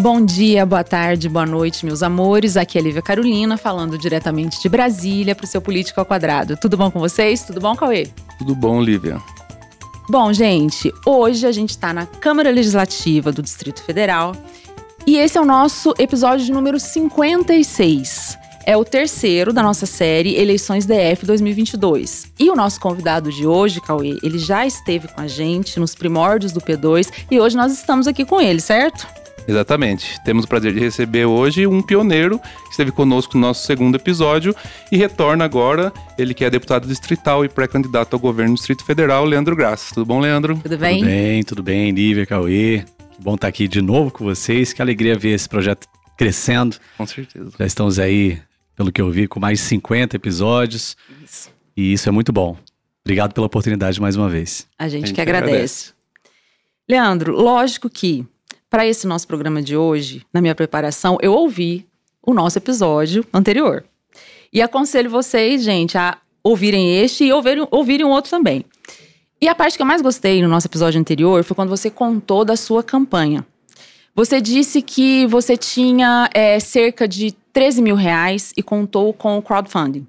Bom dia, boa tarde, boa noite, meus amores. Aqui é a Lívia Carolina, falando diretamente de Brasília para o seu Político ao Quadrado. Tudo bom com vocês? Tudo bom, Cauê? Tudo bom, Lívia. Bom, gente, hoje a gente está na Câmara Legislativa do Distrito Federal e esse é o nosso episódio número 56. É o terceiro da nossa série Eleições DF 2022. E o nosso convidado de hoje, Cauê, ele já esteve com a gente nos primórdios do P2 e hoje nós estamos aqui com ele, certo? Exatamente. Temos o prazer de receber hoje um pioneiro que esteve conosco no nosso segundo episódio e retorna agora, ele que é deputado distrital e pré-candidato ao governo do Distrito Federal, Leandro Graça. Tudo bom, Leandro? Tudo bem? Tudo bem, tudo bem, Lívia, Cauê. Que bom estar aqui de novo com vocês. Que alegria ver esse projeto crescendo. Com certeza. Já estamos aí, pelo que eu vi, com mais de 50 episódios. Isso. E isso é muito bom. Obrigado pela oportunidade mais uma vez. A gente, a gente que agradece. agradece. Leandro, lógico que para esse nosso programa de hoje, na minha preparação, eu ouvi o nosso episódio anterior. E aconselho vocês, gente, a ouvirem este e ouvirem, ouvirem outro também. E a parte que eu mais gostei no nosso episódio anterior foi quando você contou da sua campanha. Você disse que você tinha é, cerca de 13 mil reais e contou com o crowdfunding.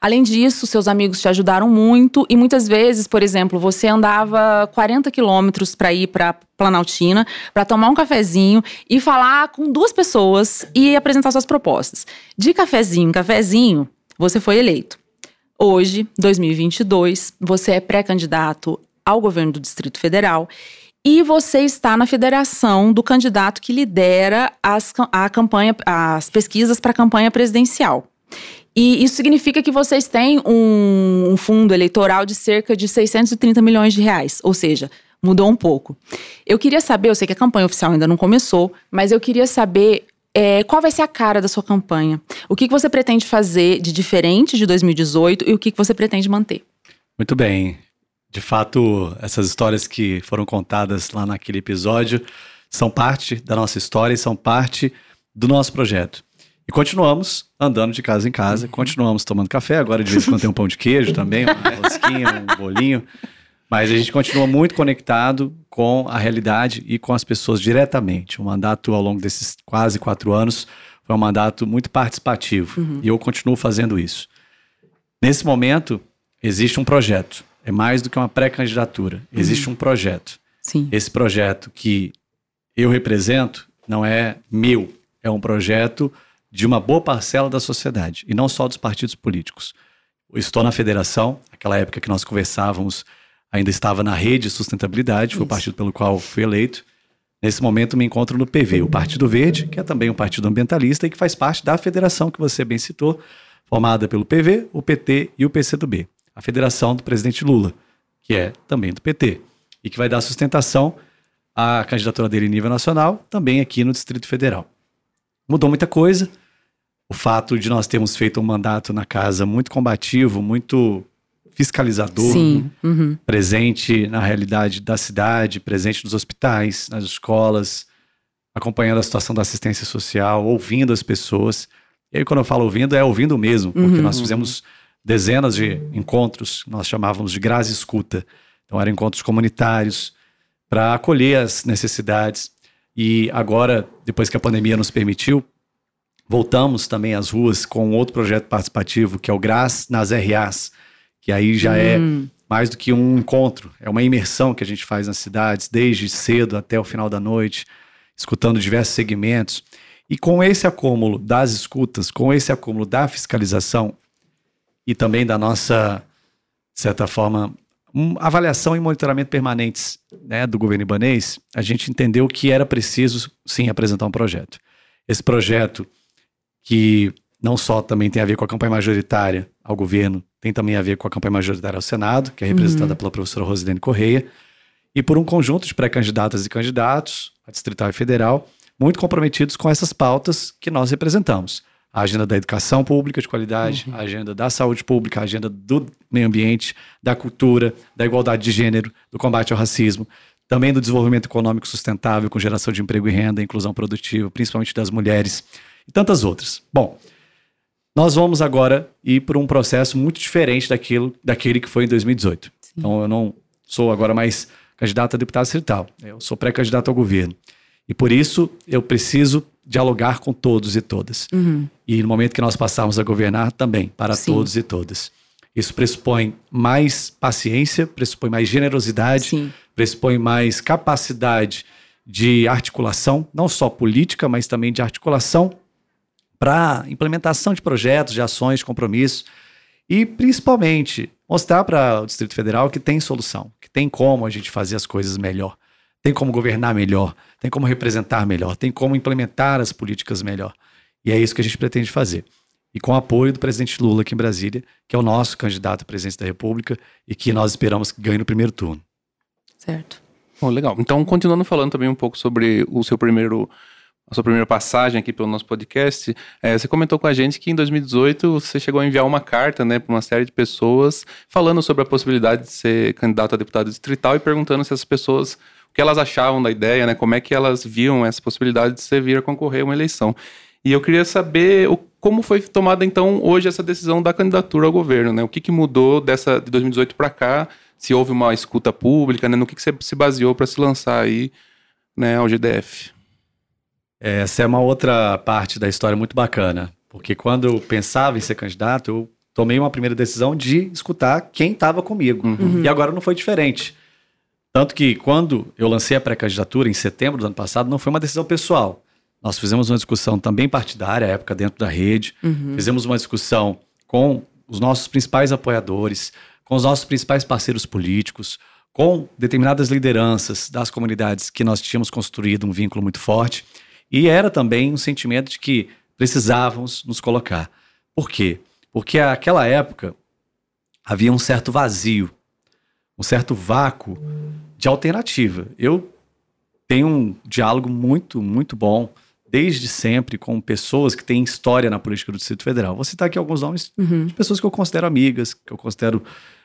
Além disso, seus amigos te ajudaram muito e muitas vezes, por exemplo, você andava 40 quilômetros para ir para Planaltina para tomar um cafezinho e falar com duas pessoas e apresentar suas propostas. De cafezinho em cafezinho, você foi eleito. Hoje, 2022, você é pré-candidato ao governo do Distrito Federal e você está na federação do candidato que lidera as, a campanha, as pesquisas para a campanha presidencial. E isso significa que vocês têm um, um, fundo eleitoral de cerca de 630 milhões de reais, ou seja, mudou um pouco. Eu queria saber, eu sei que a campanha oficial ainda não começou, mas eu queria saber é, qual vai ser a cara da sua campanha. O que, que você pretende fazer de diferente de 2018 e o que, que você pretende manter? Muito bem. De fato, essas histórias que foram contadas lá naquele episódio são parte da nossa história e são parte do nosso projeto. E continuamos andando de casa em casa, uhum. continuamos tomando café, agora de vez em quando tem um pão de queijo também, uma rosquinha, um bolinho. Mas a gente continua muito conectado com a realidade e com as pessoas diretamente. O mandato ao longo desses quase quatro anos foi um mandato muito participativo uhum. e eu continuo fazendo isso. Nesse momento, existe um projeto. É mais do que uma pré-candidatura. Existe uhum. um projeto. Sim. Esse projeto que eu represento não é meu, é um projeto de uma boa parcela da sociedade, e não só dos partidos políticos. Eu estou na federação, aquela época que nós conversávamos, ainda estava na rede sustentabilidade, foi Isso. o partido pelo qual fui eleito. Nesse momento me encontro no PV, o Partido Verde, que é também um partido ambientalista e que faz parte da federação que você bem citou, formada pelo PV, o PT e o PCdoB. A federação do presidente Lula, que é também do PT, e que vai dar sustentação à candidatura dele em nível nacional, também aqui no Distrito Federal. Mudou muita coisa, o fato de nós termos feito um mandato na casa muito combativo, muito fiscalizador, Sim, uhum. presente na realidade da cidade, presente nos hospitais, nas escolas, acompanhando a situação da assistência social, ouvindo as pessoas. E aí, quando eu falo ouvindo, é ouvindo mesmo, porque uhum. nós fizemos dezenas de encontros, nós chamávamos de grase escuta. Então, eram encontros comunitários para acolher as necessidades. E agora, depois que a pandemia nos permitiu, Voltamos também às ruas com outro projeto participativo, que é o GRAS nas RAs, que aí já é hum. é mais do que um encontro, é uma imersão que a gente faz nas cidades, desde cedo até o final da noite, escutando diversos segmentos. E com esse acúmulo das escutas, com esse acúmulo da fiscalização e também da nossa, de certa forma, um, avaliação e monitoramento permanentes né, do governo ibanês, a gente entendeu que era preciso, sim, apresentar um projeto. Esse projeto que não só também tem a ver com a campanha majoritária ao governo, tem também a ver com a campanha majoritária ao Senado, que é representada uhum. pela professora Rosilene Correia, e por um conjunto de pré-candidatas e candidatos, a distrital e federal, muito comprometidos com essas pautas que nós representamos. A agenda da educação pública de qualidade, uhum. a agenda da saúde pública, a agenda do meio ambiente, da cultura, da igualdade de gênero, do combate ao racismo, também do desenvolvimento econômico sustentável com geração de emprego e renda, inclusão produtiva, principalmente das mulheres e tantas outras. Bom, nós vamos agora ir por um processo muito diferente daquilo, daquele que foi em 2018. Sim. Então eu não sou agora mais candidato a deputado distrital, eu sou pré-candidato ao governo. E por isso eu preciso dialogar com todos e todas. Uhum. E no momento que nós passarmos a governar, também, para Sim. todos e todas. Isso pressupõe mais paciência, pressupõe mais generosidade, Sim. pressupõe mais capacidade de articulação, não só política, mas também de articulação para implementação de projetos, de ações, de compromissos. E principalmente mostrar para o Distrito Federal que tem solução, que tem como a gente fazer as coisas melhor, tem como governar melhor, tem como representar melhor, tem como implementar as políticas melhor. E é isso que a gente pretende fazer. E com o apoio do presidente Lula aqui em Brasília, que é o nosso candidato à presidência da República e que nós esperamos que ganhe no primeiro turno. Certo. Bom, legal. Então, continuando falando também um pouco sobre o seu primeiro, sua primeira passagem aqui pelo nosso podcast, é, você comentou com a gente que em 2018 você chegou a enviar uma carta, né, para uma série de pessoas falando sobre a possibilidade de ser candidato a deputado distrital e perguntando se essas pessoas o que elas achavam da ideia, né, como é que elas viam essa possibilidade de você vir a concorrer a uma eleição. E eu queria saber o, como foi tomada então hoje essa decisão da candidatura ao governo, né? O que, que mudou dessa de 2018 para cá? Se houve uma escuta pública, né? No que, que você se baseou para se lançar aí, né, ao GDF? Essa é uma outra parte da história muito bacana, porque quando eu pensava em ser candidato, eu tomei uma primeira decisão de escutar quem estava comigo. Uhum. E agora não foi diferente. Tanto que quando eu lancei a pré-candidatura em setembro do ano passado, não foi uma decisão pessoal. Nós fizemos uma discussão também partidária, à época dentro da rede, Uhum. fizemos uma discussão com os nossos principais apoiadores, com os nossos principais parceiros políticos, com determinadas lideranças das comunidades que nós tínhamos construído um vínculo muito forte. E era também um sentimento de que precisávamos nos colocar. Por quê? Porque naquela época havia um certo vazio, um certo vácuo de alternativa. Eu tenho um diálogo muito, muito bom desde sempre com pessoas que têm história na política do Distrito Federal. Vou citar aqui alguns nomes Uhum. de pessoas que eu considero amigas, que eu considero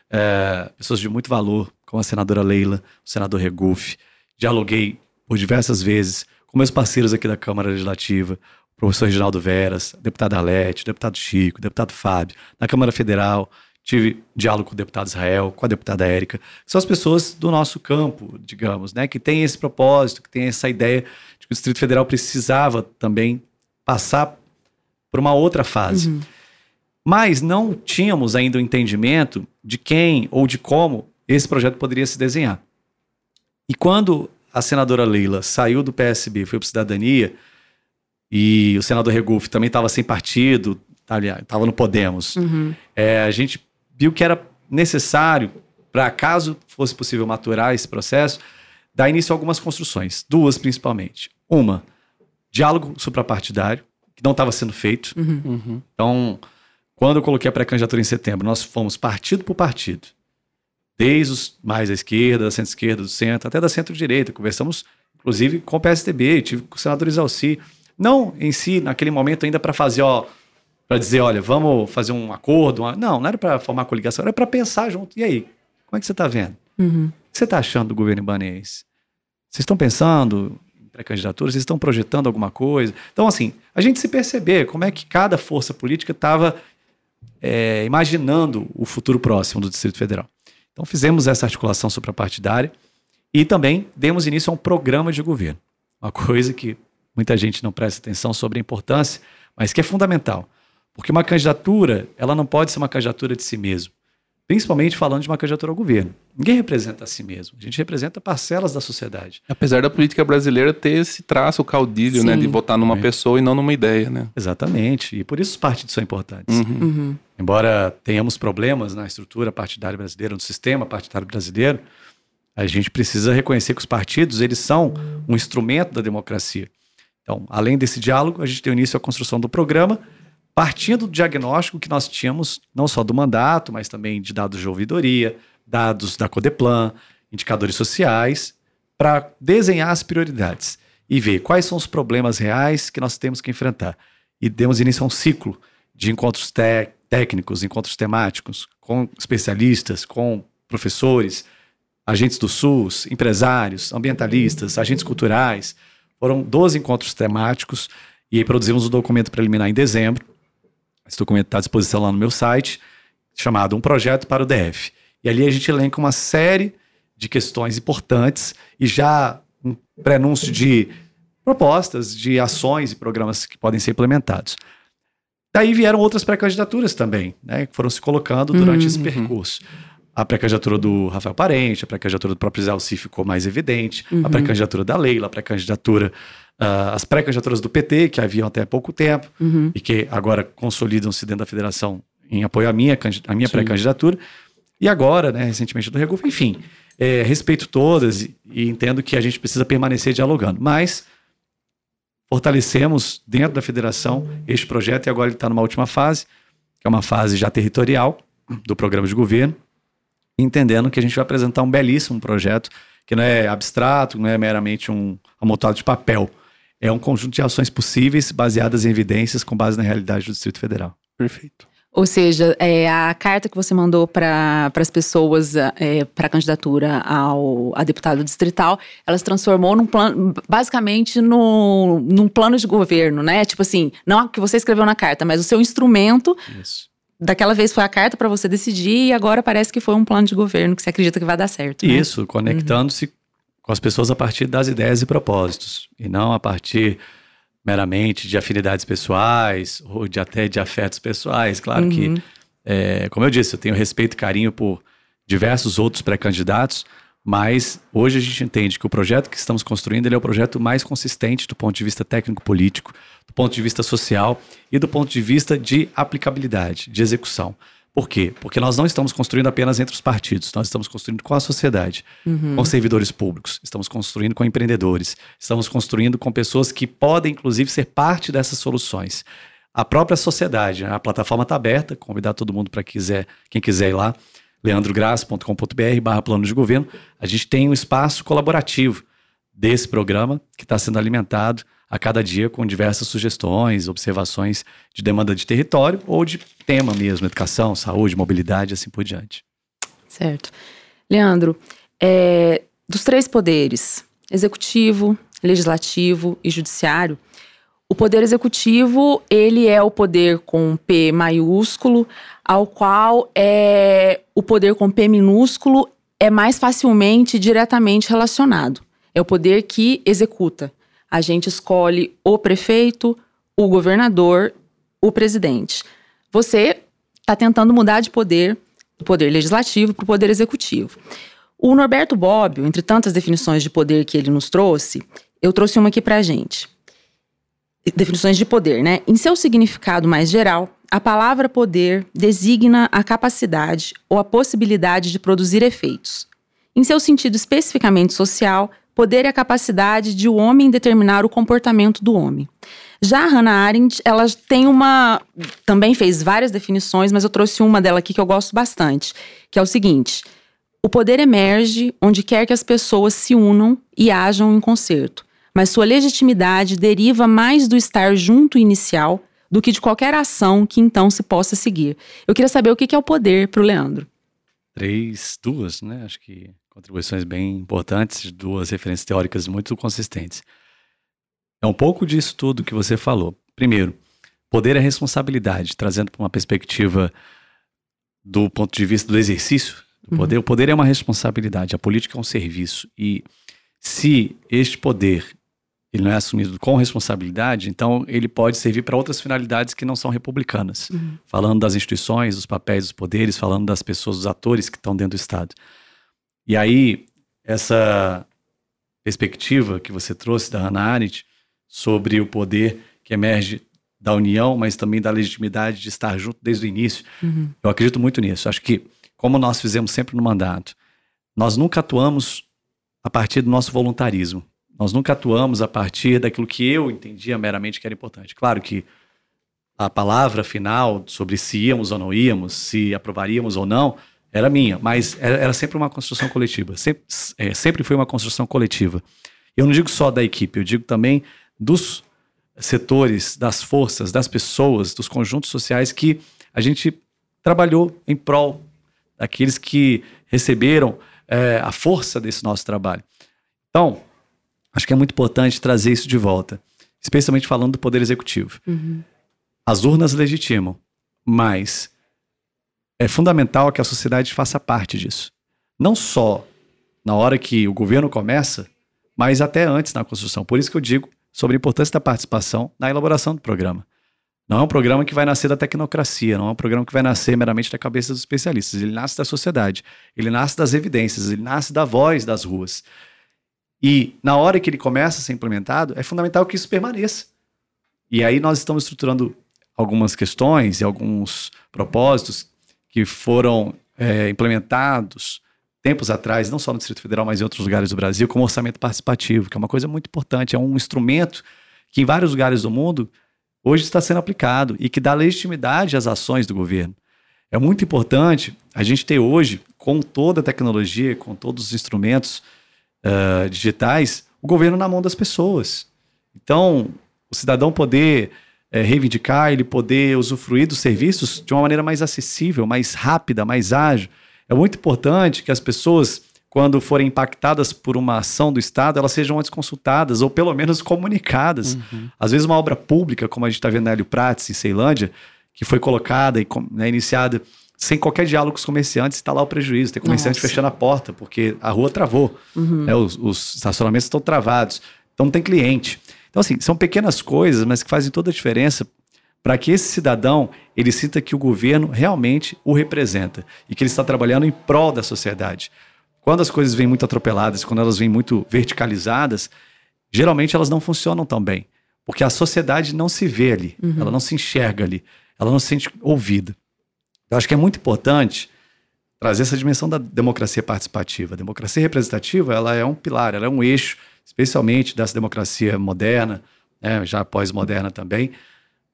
é, pessoas de muito valor, como a senadora Leila, o senador Regufe. Dialoguei por diversas vezes com meus parceiros aqui da Câmara Legislativa, o professor Reginaldo Veras, a deputada Arlete, o deputado Chico, deputado Fábio. Na Câmara Federal, tive diálogo com o deputado Israel, com a deputada Érica. São as pessoas do nosso campo, digamos, né, que têm esse propósito, que têm essa ideia de que o Distrito Federal precisava também passar por uma outra fase. Uhum. Mas não tínhamos ainda o entendimento de quem ou de como esse projeto poderia se desenhar. E quando a senadora Leila saiu do PSB e foi para Cidadania, e o senador Regufe também estava sem partido, estava no Podemos, Uhum. é, a gente viu que era necessário, para caso fosse possível maturar esse processo, dar início a algumas construções, duas principalmente. Uma, diálogo suprapartidário, que não estava sendo feito. Uhum. Uhum. Então, quando eu coloquei a pré-candidatura em setembro, nós fomos partido por partido. Desde os mais à esquerda, da centro-esquerda, do centro, até da centro-direita. Conversamos, inclusive, com o PSDB, tive com o senador Isalci. Não em si, naquele momento, ainda para fazer, ó, para dizer, olha, vamos fazer um acordo. uma- Não, não era para formar coligação, era para pensar junto. E aí, como é que você está vendo? Uhum. O que você está achando do governo ibanês? Vocês estão pensando em pré-candidatura? Vocês estão projetando alguma coisa? Então, assim, a gente se perceber como é que cada força política estava é, imaginando o futuro próximo do Distrito Federal. Então, fizemos essa articulação suprapartidária e também demos início a um programa de governo. Uma coisa que muita gente não presta atenção sobre a importância, mas que é fundamental. Porque uma candidatura, ela não pode ser uma candidatura de si mesmo. Principalmente falando de uma candidatura ao governo. Ninguém representa a si mesmo. A gente representa parcelas da sociedade. Apesar da política brasileira ter esse traço, o caudilho, né, Sim. de votar numa É. pessoa e não numa ideia, né? Exatamente. E por isso os partidos são importantes. Uhum. Uhum. Embora tenhamos problemas na estrutura partidária brasileira, no sistema partidário brasileiro, a gente precisa reconhecer que os partidos eles são um instrumento da democracia. Então, além desse diálogo, a gente deu início à construção do programa, partindo do diagnóstico que nós tínhamos, não só do mandato, mas também de dados de ouvidoria, dados da Codeplan, indicadores sociais, para desenhar as prioridades e ver quais são os problemas reais que nós temos que enfrentar. E demos início a um ciclo de encontros té- técnicos, encontros temáticos, com especialistas, com professores, agentes do SUS, empresários, ambientalistas, agentes culturais. Foram 12 encontros temáticos e aí produzimos o documento preliminar em dezembro. Esse documento está à disposição lá no meu site, chamado Um Projeto para o DF. E ali a gente elenca uma série de questões importantes e já um prenúncio de propostas de ações e programas que podem ser implementados. Daí vieram outras pré-candidaturas também, né, que foram se colocando durante uhum. esse percurso. A pré-candidatura do Rafael Parente, a pré-candidatura do próprio Zé Alci ficou mais evidente, uhum. a pré-candidatura da Leila, a pré-candidatura, uh, as pré-candidaturas do PT, que haviam até pouco tempo, uhum. e que agora consolidam-se dentro da federação em apoio à minha, à minha pré-candidatura, e agora, né, recentemente do Regufo, enfim, é, respeito todas e, e entendo que a gente precisa permanecer dialogando, mas fortalecemos dentro da federação este projeto e agora ele está numa última fase, que é uma fase já territorial do programa de governo, entendendo que a gente vai apresentar um belíssimo projeto que não é abstrato, não é meramente um amontoado de papel. É um conjunto de ações possíveis baseadas em evidências com base na realidade do Distrito Federal. Perfeito. Ou seja, é, a carta que você mandou para as pessoas é, para a candidatura ao, a deputado distrital, ela se transformou num plano, basicamente no, num plano de governo, né? Tipo assim, não o que você escreveu na carta, mas o seu instrumento. Isso. Daquela vez foi a carta para você decidir e agora parece que foi um plano de governo que você acredita que vai dar certo. Né? Isso, conectando-se uhum. Com as pessoas a partir das ideias e propósitos, e não a partir meramente de afinidades pessoais ou de até de afetos pessoais. Claro uhum. que, é, como eu disse, eu tenho respeito e carinho por diversos outros pré-candidatos, mas hoje a gente entende que o projeto que estamos construindo ele é o projeto mais consistente do ponto de vista técnico-político, do ponto de vista social e do ponto de vista de aplicabilidade, de execução. Por quê? Porque nós não estamos construindo apenas entre os partidos, nós estamos construindo com a sociedade, uhum. com servidores públicos, estamos construindo com empreendedores, estamos construindo com pessoas que podem, inclusive, ser parte dessas soluções. A própria sociedade, né? a plataforma está aberta, convidar todo mundo para quiser, quem quiser ir lá, leandrograça.com.br barra plano de governo. A gente tem um espaço colaborativo desse programa que está sendo alimentado a cada dia com diversas sugestões, observações de demanda de território ou de tema mesmo, educação, saúde, mobilidade, assim por diante. Certo. Leandro, é, dos três poderes, executivo, legislativo e judiciário, o poder executivo, ele é o poder com P maiúsculo, ao qual é o poder com P minúsculo é mais facilmente diretamente relacionado. É o poder que executa a gente escolhe o prefeito, o governador, o presidente. Você está tentando mudar de poder, do poder legislativo para o poder executivo. O Norberto Bobbio, entre tantas definições de poder que ele nos trouxe, eu trouxe uma aqui para a gente. Definições de poder, né? Em seu significado mais geral, a palavra poder designa a capacidade ou a possibilidade de produzir efeitos. Em seu sentido especificamente social, Poder é a capacidade de o homem determinar o comportamento do homem. Já a Hannah Arendt, ela tem uma. Também fez várias definições, mas eu trouxe uma dela aqui que eu gosto bastante, que é o seguinte: o poder emerge onde quer que as pessoas se unam e ajam em concerto, mas sua legitimidade deriva mais do estar junto inicial do que de qualquer ação que então se possa seguir. Eu queria saber o que é o poder para o Leandro. Três, duas, né? Acho que contribuições bem importantes, duas referências teóricas muito consistentes. É um pouco disso tudo que você falou. Primeiro, poder é responsabilidade, trazendo para uma perspectiva do ponto de vista do exercício do uhum. poder. O poder é uma responsabilidade, a política é um serviço. E se este poder ele não é assumido com responsabilidade, então ele pode servir para outras finalidades que não são republicanas. Uhum. Falando das instituições, dos papéis, dos poderes, falando das pessoas, dos atores que estão dentro do Estado. E aí, essa perspectiva que você trouxe da Hannah Arendt sobre o poder que emerge da união, mas também da legitimidade de estar junto desde o início, uhum. eu acredito muito nisso. Acho que, como nós fizemos sempre no mandato, nós nunca atuamos a partir do nosso voluntarismo. Nós nunca atuamos a partir daquilo que eu entendia meramente que era importante. Claro que a palavra final sobre se íamos ou não íamos, se aprovaríamos ou não, era minha, mas era, era sempre uma construção coletiva. Sempre, é, sempre foi uma construção coletiva. Eu não digo só da equipe, eu digo também dos setores, das forças, das pessoas, dos conjuntos sociais que a gente trabalhou em prol daqueles que receberam é, a força desse nosso trabalho. Então, acho que é muito importante trazer isso de volta, especialmente falando do Poder Executivo. Uhum. As urnas legitimam, mas é fundamental que a sociedade faça parte disso. Não só na hora que o governo começa, mas até antes na construção. Por isso que eu digo sobre a importância da participação na elaboração do programa. Não é um programa que vai nascer da tecnocracia, não é um programa que vai nascer meramente da cabeça dos especialistas. Ele nasce da sociedade, ele nasce das evidências, ele nasce da voz das ruas. E na hora que ele começa a ser implementado, é fundamental que isso permaneça. E aí nós estamos estruturando algumas questões e alguns propósitos que foram é, implementados tempos atrás, não só no Distrito Federal, mas em outros lugares do Brasil, como orçamento participativo, que é uma coisa muito importante, é um instrumento que em vários lugares do mundo hoje está sendo aplicado e que dá legitimidade às ações do governo. É muito importante a gente ter hoje, com toda a tecnologia, com todos os instrumentos uh, digitais, o governo na mão das pessoas. Então, o cidadão poder é, reivindicar, ele poder usufruir dos serviços de uma maneira mais acessível, mais rápida, mais ágil. É muito importante que as pessoas, quando forem impactadas por uma ação do Estado, elas sejam antes consultadas ou pelo menos comunicadas. Uhum. Às vezes, uma obra pública, como a gente está vendo na Hélio Prates, em Ceilândia, que foi colocada e né, iniciada sem qualquer diálogo com os comerciantes, está lá o prejuízo. Tem comerciante Nossa. fechando a porta, porque a rua travou. Uhum. Né, os, os estacionamentos estão travados. Então não tem cliente. Então, assim, são pequenas coisas, mas que fazem toda a diferença para que esse cidadão ele sinta que o governo realmente o representa e que ele está trabalhando em prol da sociedade. Quando as coisas vêm muito atropeladas, quando elas vêm muito verticalizadas, geralmente elas não funcionam tão bem, porque a sociedade não se vê ali, uhum. ela não se enxerga ali, ela não se sente ouvida. Eu acho que é muito importante trazer essa dimensão da democracia participativa. A democracia representativa ela é um pilar, ela é um eixo especialmente dessa democracia moderna, né, já pós-moderna também.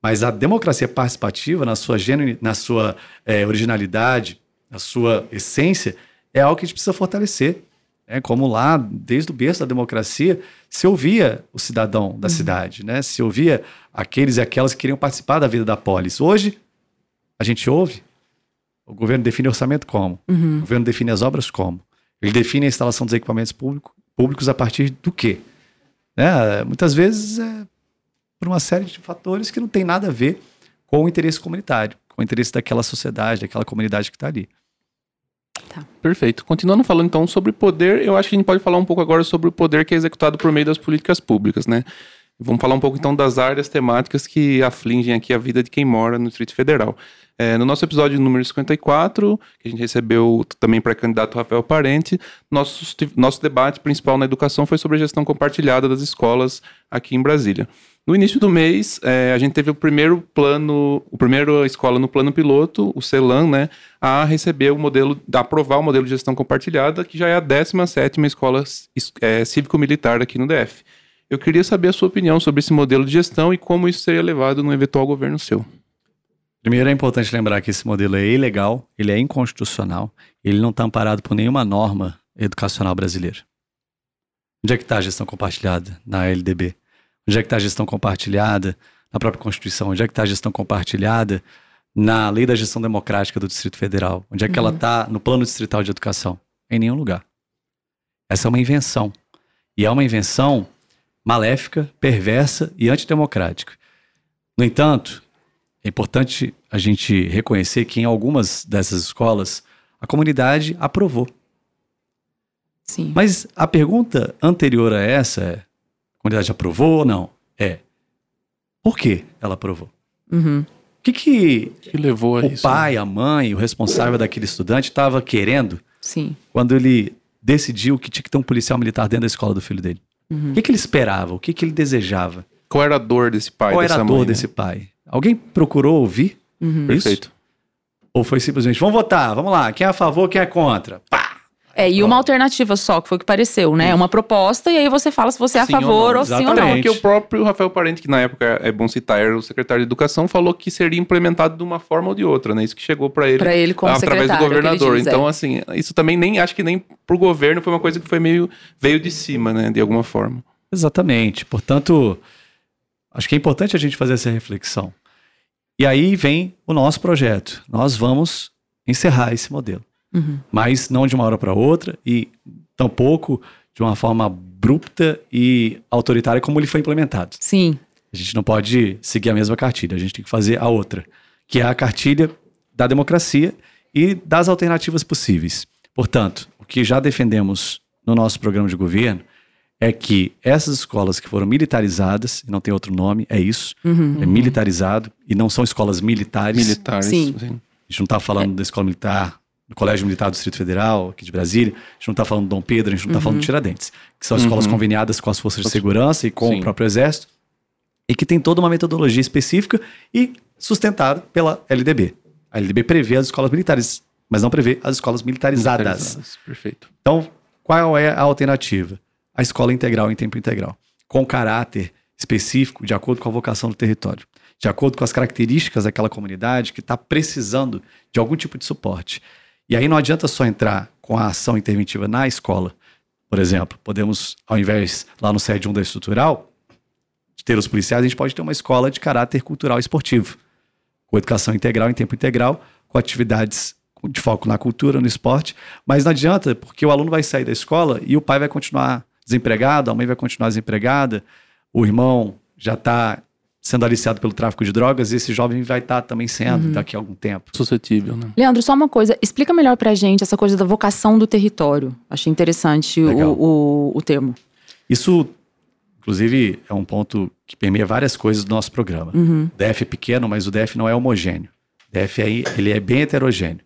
Mas a democracia participativa, na sua, genu... na sua é, originalidade, na sua essência, é algo que a gente precisa fortalecer. É como lá, desde o berço da democracia, se ouvia o cidadão da uhum. cidade, né? se ouvia aqueles e aquelas que queriam participar da vida da polis. Hoje, a gente ouve. O governo define orçamento como? Uhum. O governo define as obras como? Ele define a instalação dos equipamentos públicos públicos a partir do quê? Né? Muitas vezes é por uma série de fatores que não tem nada a ver com o interesse comunitário, com o interesse daquela sociedade, daquela comunidade que está ali. Tá. Perfeito. Continuando falando então sobre poder, eu acho que a gente pode falar um pouco agora sobre o poder que é executado por meio das políticas públicas, né? Vamos falar um pouco então das áreas temáticas que afligem aqui a vida de quem mora no Distrito Federal. É, no nosso episódio número 54, que a gente recebeu também para candidato Rafael Parente, nosso, nosso debate principal na educação foi sobre a gestão compartilhada das escolas aqui em Brasília. No início do mês, é, a gente teve o primeiro plano, o primeiro escola no plano piloto, o CELAM, né, a receber o modelo, a aprovar o modelo de gestão compartilhada, que já é a 17ª escola é, cívico-militar aqui no DF. Eu queria saber a sua opinião sobre esse modelo de gestão e como isso seria levado no eventual governo seu. Primeiro é importante lembrar que esse modelo é ilegal, ele é inconstitucional, ele não está amparado por nenhuma norma educacional brasileira. Onde é que está a gestão compartilhada na LDB? Onde é que está a gestão compartilhada na própria Constituição? Onde é que está a gestão compartilhada na Lei da Gestão Democrática do Distrito Federal? Onde é que uhum. ela está no Plano Distrital de Educação? Em nenhum lugar. Essa é uma invenção. E é uma invenção maléfica, perversa e antidemocrática. No entanto, é importante a gente reconhecer que em algumas dessas escolas a comunidade aprovou. Sim. Mas a pergunta anterior a essa é: a comunidade aprovou ou não? É. Por que ela aprovou? Uhum. O que, que, que levou a o isso, pai, né? a mãe, o responsável daquele estudante estava querendo Sim. quando ele decidiu que tinha que ter um policial militar dentro da escola do filho dele? Uhum. O que, que ele esperava? O que, que ele desejava? Qual era a dor desse pai? Qual era a dor mãe, desse né? pai? Alguém procurou ouvir uhum. isso? Perfeito. Ou foi simplesmente, vamos votar, vamos lá, quem é a favor, quem é contra? Pá! É, e uma alternativa só, que foi o que pareceu, né? Uma proposta, e aí você fala se você é a sim favor ou, ou sim ou não. Porque o próprio Rafael Parente, que na época é bom citar, era o secretário de Educação, falou que seria implementado de uma forma ou de outra, né? Isso que chegou para ele, pra ele como através do governador. Diz, então, é. assim, isso também nem acho que nem pro governo foi uma coisa que foi meio veio de cima, né? De alguma forma. Exatamente. Portanto, acho que é importante a gente fazer essa reflexão. E aí vem o nosso projeto. Nós vamos encerrar esse modelo. Uhum. Mas não de uma hora para outra e tampouco de uma forma abrupta e autoritária como ele foi implementado. Sim. A gente não pode seguir a mesma cartilha, a gente tem que fazer a outra, que é a cartilha da democracia e das alternativas possíveis. Portanto, o que já defendemos no nosso programa de governo é que essas escolas que foram militarizadas, não tem outro nome, é isso, Uhum. é militarizado, e não são escolas militares. Militares. Sim. A gente não está falando da escola militar, do Colégio Militar do Distrito Federal, aqui de Brasília, a gente não está falando do Dom Pedro, a gente não está Uhum. falando do Tiradentes, que são escolas Uhum. conveniadas com as forças de segurança e com Sim. o próprio Exército, e que tem toda uma metodologia específica e sustentada pela LDB. A LDB prevê as escolas militares, mas não prevê as escolas militarizadas. Militarizadas. Perfeito. Então, qual é a alternativa? A escola integral em tempo integral, com caráter específico, de acordo com a vocação do território, de acordo com as características daquela comunidade que está precisando de algum tipo de suporte. E aí não adianta só entrar com a ação interventiva na escola. Por exemplo, podemos, ao invés, lá no sede 1 da estrutural, de ter os policiais, a gente pode ter uma escola de caráter cultural esportivo, com educação integral em tempo integral, com atividades de foco na cultura, no esporte, mas não adianta, porque o aluno vai sair da escola e o pai vai continuar desempregado, a mãe vai continuar desempregada, o irmão já está sendo aliciado pelo tráfico de drogas, e esse jovem vai estar também sendo daqui a algum tempo. Suscetível, né? Leandro, só uma coisa, explica melhor pra gente essa coisa da vocação do território. Achei interessante o, o, o termo. Isso, inclusive, é um ponto que permeia várias coisas do nosso programa. Uhum. O DF é pequeno, mas o DF não é homogêneo. O DF aí, ele é bem heterogêneo.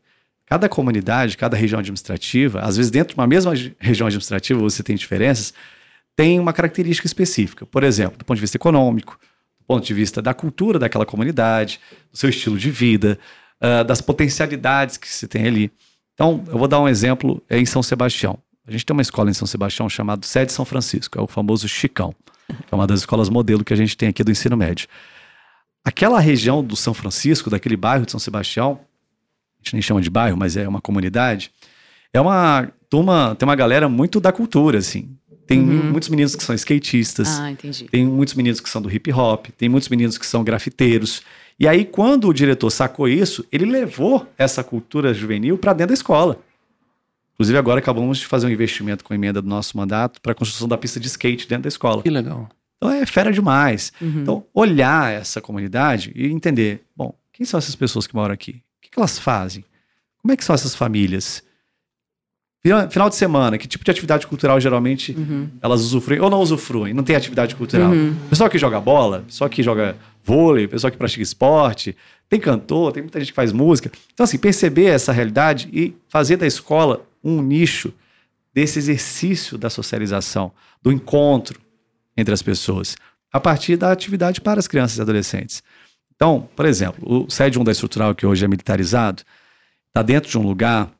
Cada comunidade, cada região administrativa, às vezes dentro de uma mesma gi- região administrativa você tem diferenças, tem uma característica específica. Por exemplo, do ponto de vista econômico, do ponto de vista da cultura daquela comunidade, do seu estilo de vida, ah, das potencialidades que se tem ali. Então, eu vou dar um exemplo é em São Sebastião. A gente tem uma escola em São Sebastião chamada Sede São Francisco, é o famoso Chicão, que é uma das escolas modelo que a gente tem aqui do ensino médio. Aquela região do São Francisco, daquele bairro de São Sebastião, gente nem chama de bairro, mas é uma comunidade, é uma turma, tem uma galera muito da cultura, assim. Tem Uhum. muitos meninos que são skatistas, Ah, entendi. tem muitos meninos que são do hip hop, tem muitos meninos que são grafiteiros. E aí, quando o diretor sacou isso, ele levou essa cultura juvenil para dentro da escola. Inclusive, agora acabamos de fazer um investimento com a emenda do nosso mandato para a construção da pista de skate dentro da escola. Que legal. Então é fera demais. Uhum. Então, olhar essa comunidade e entender, bom, quem são essas pessoas que moram aqui? Que elas fazem? Como é que são essas famílias? Final final de semana, que tipo de atividade cultural geralmente Uhum. elas usufruem ou não usufruem? Não tem atividade cultural. Uhum. Pessoal que joga bola, pessoal que joga vôlei, pessoal que pratica esporte, tem cantor, tem muita gente que faz música. Então, assim, perceber essa realidade e fazer da escola um nicho desse exercício da socialização, do encontro entre as pessoas, a partir da atividade para as crianças e adolescentes. Então, por exemplo, o sede 1 da estrutural, que hoje é militarizado, está dentro de um lugar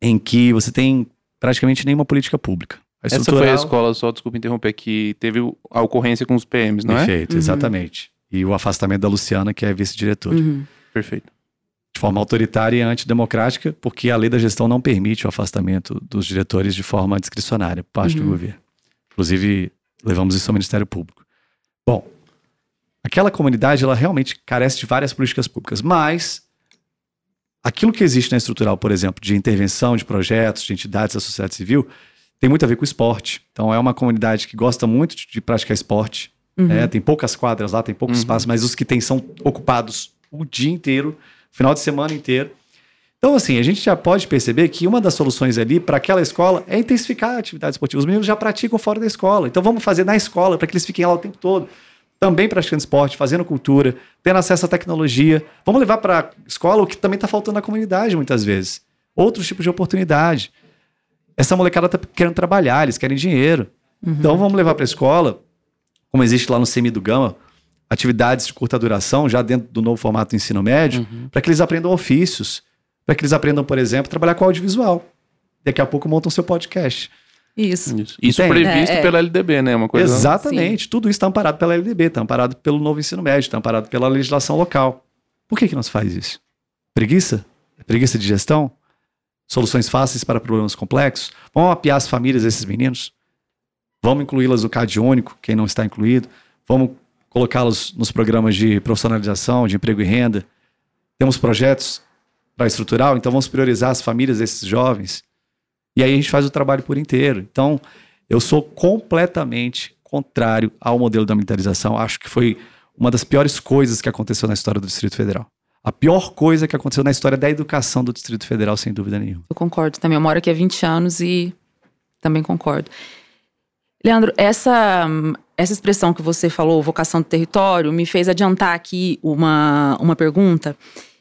em que você tem praticamente nenhuma política pública. A Essa foi a escola, só desculpa interromper, que teve a ocorrência com os PMs, não é? Perfeito, Uhum. exatamente. E o afastamento da Luciana, que é vice-diretora. Uhum. Perfeito. De forma autoritária e antidemocrática, porque a lei da gestão não permite o afastamento dos diretores de forma discricionária por parte do Uhum. governo. Inclusive, levamos isso ao Ministério Público. Bom, aquela comunidade, ela realmente carece de várias políticas públicas, mas aquilo que existe na estrutural, por exemplo, de intervenção de projetos, de entidades da sociedade civil, tem muito a ver com o esporte. Então, é uma comunidade que gosta muito de, de praticar esporte, Uhum. né? Tem poucas quadras lá, tem poucos Uhum. espaços, mas os que tem são ocupados o dia inteiro, final de semana inteiro. Então, assim, a gente já pode perceber que uma das soluções ali para aquela escola é intensificar a atividade esportiva. Os meninos já praticam fora da escola. Então, vamos fazer na escola para que eles fiquem lá o tempo todo. Também praticando esporte, fazendo cultura, tendo acesso à tecnologia. Vamos levar para a escola o que também está faltando na comunidade, muitas vezes. Outros tipos de oportunidade. Essa molecada está querendo trabalhar, eles querem dinheiro. Então, vamos levar para a escola como existe lá no Semi do Gama, atividades de curta duração, já dentro do novo formato do ensino médio, Uhum. para que eles aprendam ofícios, para que eles aprendam, por exemplo, trabalhar com audiovisual. Daqui a pouco montam seu podcast. Isso. Isso, Isso previsto É, é. pela LDB, né? Uma coisa. Exatamente. Tudo isso está amparado pela LDB, está amparado pelo novo ensino médio, está amparado pela legislação local. Por que, que não se faz isso? Preguiça? É Preguiça de gestão? Soluções fáceis para problemas complexos? Vamos mapear as famílias desses meninos? Vamos incluí-las no CAD único, quem não está incluído? Vamos colocá-los nos programas de profissionalização, de emprego e renda? Temos projetos para estrutural, então vamos priorizar as famílias desses jovens. E aí a gente faz o trabalho por inteiro. Então, eu sou completamente contrário ao modelo da militarização. Acho que foi uma das piores coisas que aconteceu na história do Distrito Federal. A pior coisa que aconteceu na história da educação do Distrito Federal, sem dúvida nenhuma. Eu concordo também. Eu moro aqui há 20 anos e também concordo. Leandro, essa, essa expressão que você falou, vocação do território, me fez adiantar aqui uma, uma pergunta,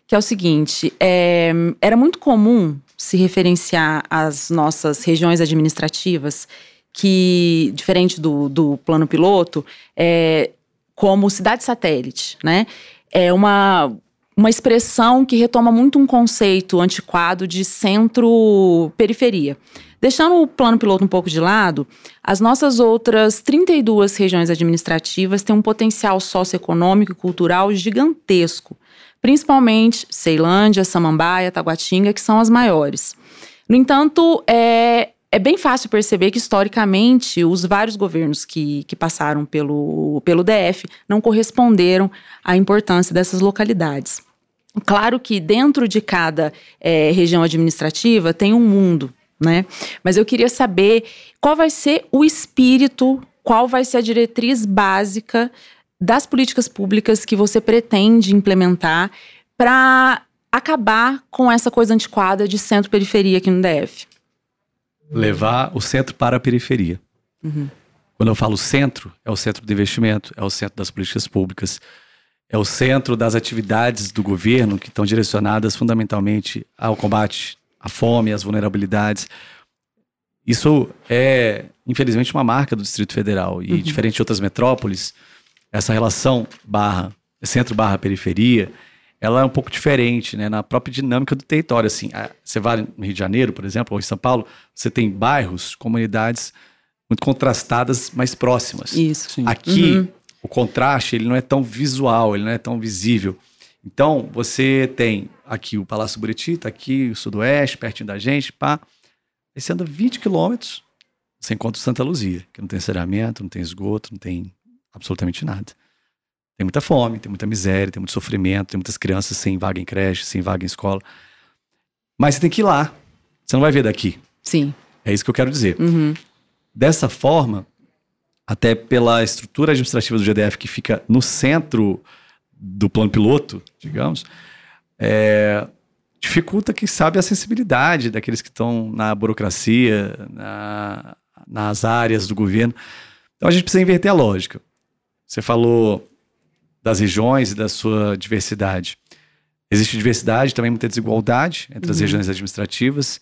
que é o seguinte: é, era muito comum se referenciar às nossas regiões administrativas, que, diferente do, do plano piloto, é, como cidade satélite, né? É uma, uma expressão que retoma muito um conceito antiquado de centro-periferia. Deixando o plano piloto um pouco de lado, as nossas outras 32 regiões administrativas têm um potencial socioeconômico e cultural gigantesco, principalmente Ceilândia, Samambaia, Taguatinga, que são as maiores. No entanto, é, é bem fácil perceber que, historicamente, os vários governos que, que passaram pelo, pelo DF não corresponderam à importância dessas localidades. Claro que dentro de cada é, região administrativa tem um mundo, né? Mas eu queria saber qual vai ser o espírito, qual vai ser a diretriz básica das políticas públicas que você pretende implementar para acabar com essa coisa antiquada de centro-periferia aqui no DF. Levar o centro para a periferia. Uhum. Quando eu falo centro, é o centro do investimento, é o centro das políticas públicas, é o centro das atividades do governo que estão direcionadas fundamentalmente ao combate à fome, às vulnerabilidades. Isso é, infelizmente, uma marca do Distrito Federal. E, uhum. diferente de outras metrópoles, essa relação barra centro barra periferia, ela é um pouco diferente, né? Na própria dinâmica do território, assim. Você vai no Rio de Janeiro, por exemplo, ou em São Paulo, você tem bairros, comunidades muito contrastadas, mais próximas. Isso. Sim. Aqui, uhum o contraste ele não é tão visual, ele não é tão visível. Então, você tem aqui o Palácio Buriti, tá aqui o Sudoeste, pertinho da gente, pá. Aí você anda 20 quilômetros, você encontra o Santa Luzia, que não tem saneamento, não tem esgoto, não tem absolutamente nada. Tem muita fome, tem muita miséria, tem muito sofrimento, tem muitas crianças sem vaga em creche, sem vaga em escola. Mas você tem que ir lá. Você não vai ver daqui. Sim. É isso que eu quero dizer. Uhum. Dessa forma, até pela estrutura administrativa do GDF que fica no centro do plano piloto, digamos, é, dificulta, quem sabe, a sensibilidade daqueles que estão na burocracia, na, nas áreas do governo. Então a gente precisa inverter a lógica. Você falou das regiões e da sua diversidade. Existe diversidade, também muita desigualdade entre as uhum. regiões administrativas.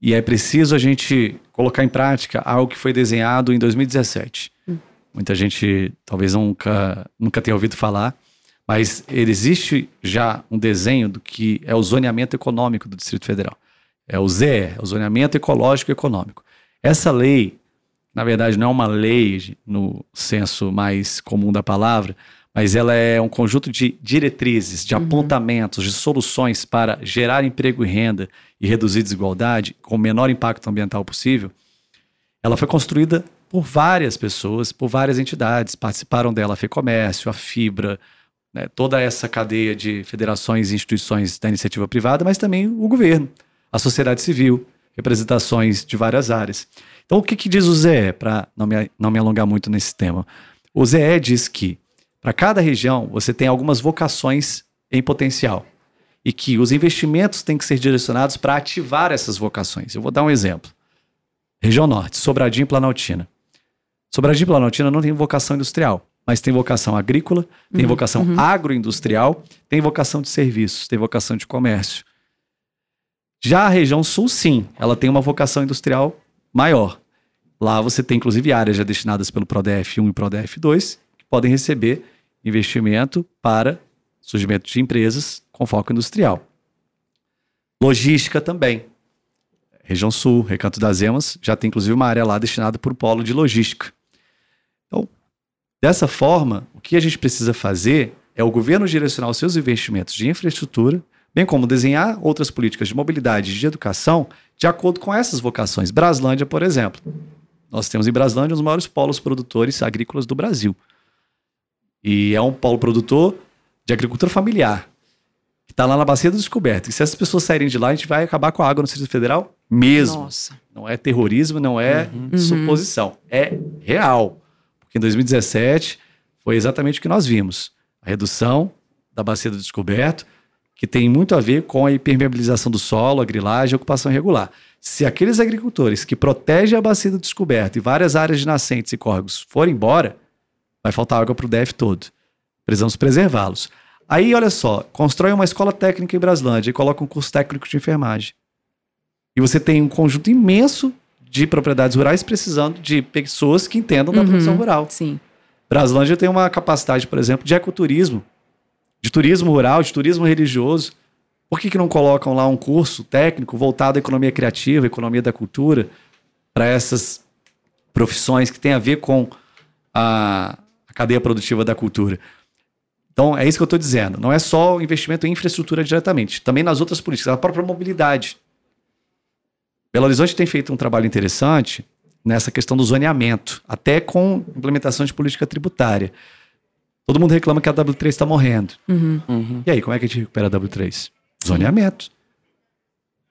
E é preciso a gente colocar em prática algo que foi desenhado em 2017. Hum. Muita gente talvez nunca, nunca tenha ouvido falar, mas existe já um desenho do que é o zoneamento econômico do Distrito Federal. É o ZE, é o zoneamento ecológico e econômico. Essa lei, na verdade, não é uma lei no senso mais comum da palavra, mas ela é um conjunto de diretrizes, de uhum. apontamentos, de soluções para gerar emprego e renda e reduzir desigualdade com o menor impacto ambiental possível. Ela foi construída por várias pessoas, por várias entidades, participaram dela a FEComércio, a Fibra, né, toda essa cadeia de federações e instituições da iniciativa privada, mas também o governo, a sociedade civil, representações de várias áreas. Então, o que, que diz o ZE, para não me, não me alongar muito nesse tema? O ZE diz que para cada região, você tem algumas vocações em potencial e que os investimentos têm que ser direcionados para ativar essas vocações. Eu vou dar um exemplo. Região Norte, Sobradinho e Planaltina. Sobradinho e Planaltina não tem vocação industrial, mas tem vocação agrícola, tem uhum, vocação uhum. agroindustrial, tem vocação de serviços, tem vocação de comércio. Já a região Sul, sim, ela tem uma vocação industrial maior. Lá você tem, inclusive, áreas já destinadas pelo PRODEF 1 e PRODEF 2, que podem receber investimento para surgimento de empresas com foco industrial. Logística também. Região Sul, Recanto das Emas, já tem inclusive uma área lá destinada para o polo de logística. Então, dessa forma, o que a gente precisa fazer é o governo direcionar os seus investimentos de infraestrutura, bem como desenhar outras políticas de mobilidade e de educação de acordo com essas vocações. Braslândia, por exemplo. Nós temos em Braslândia os maiores polos produtores agrícolas do Brasil. E é um polo produtor de agricultura familiar, que está lá na Bacia do Descoberto. E se essas pessoas saírem de lá, a gente vai acabar com a água no Distrito Federal mesmo. Nossa. Não é terrorismo, não é uhum. suposição. É real. Porque em 2017 foi exatamente o que nós vimos. A redução da Bacia do Descoberto, que tem muito a ver com a impermeabilização do solo, a grilagem a ocupação irregular. Se aqueles agricultores que protegem a bacia do descoberto e várias áreas de nascentes e córregos forem embora, vai faltar água para o DF todo. Precisamos preservá-los. Aí, olha só, constrói uma escola técnica em Braslândia e coloca um curso técnico de enfermagem. E você tem um conjunto imenso de propriedades rurais precisando de pessoas que entendam da Uhum, produção rural. Sim. Braslândia tem uma capacidade, por exemplo, de ecoturismo, de turismo rural, de turismo religioso. Por que, que não colocam lá um curso técnico voltado à economia criativa, economia da cultura, para essas profissões que têm a ver com a, a cadeia produtiva da cultura? Então, é isso que eu estou dizendo. Não é só o investimento em infraestrutura diretamente, também nas outras políticas, a própria mobilidade. Belo Horizonte tem feito um trabalho interessante nessa questão do zoneamento, até com implementação de política tributária. Todo mundo reclama que a W3 está morrendo. Uhum. Uhum. E aí, como é que a gente recupera a W3? Zoneamento.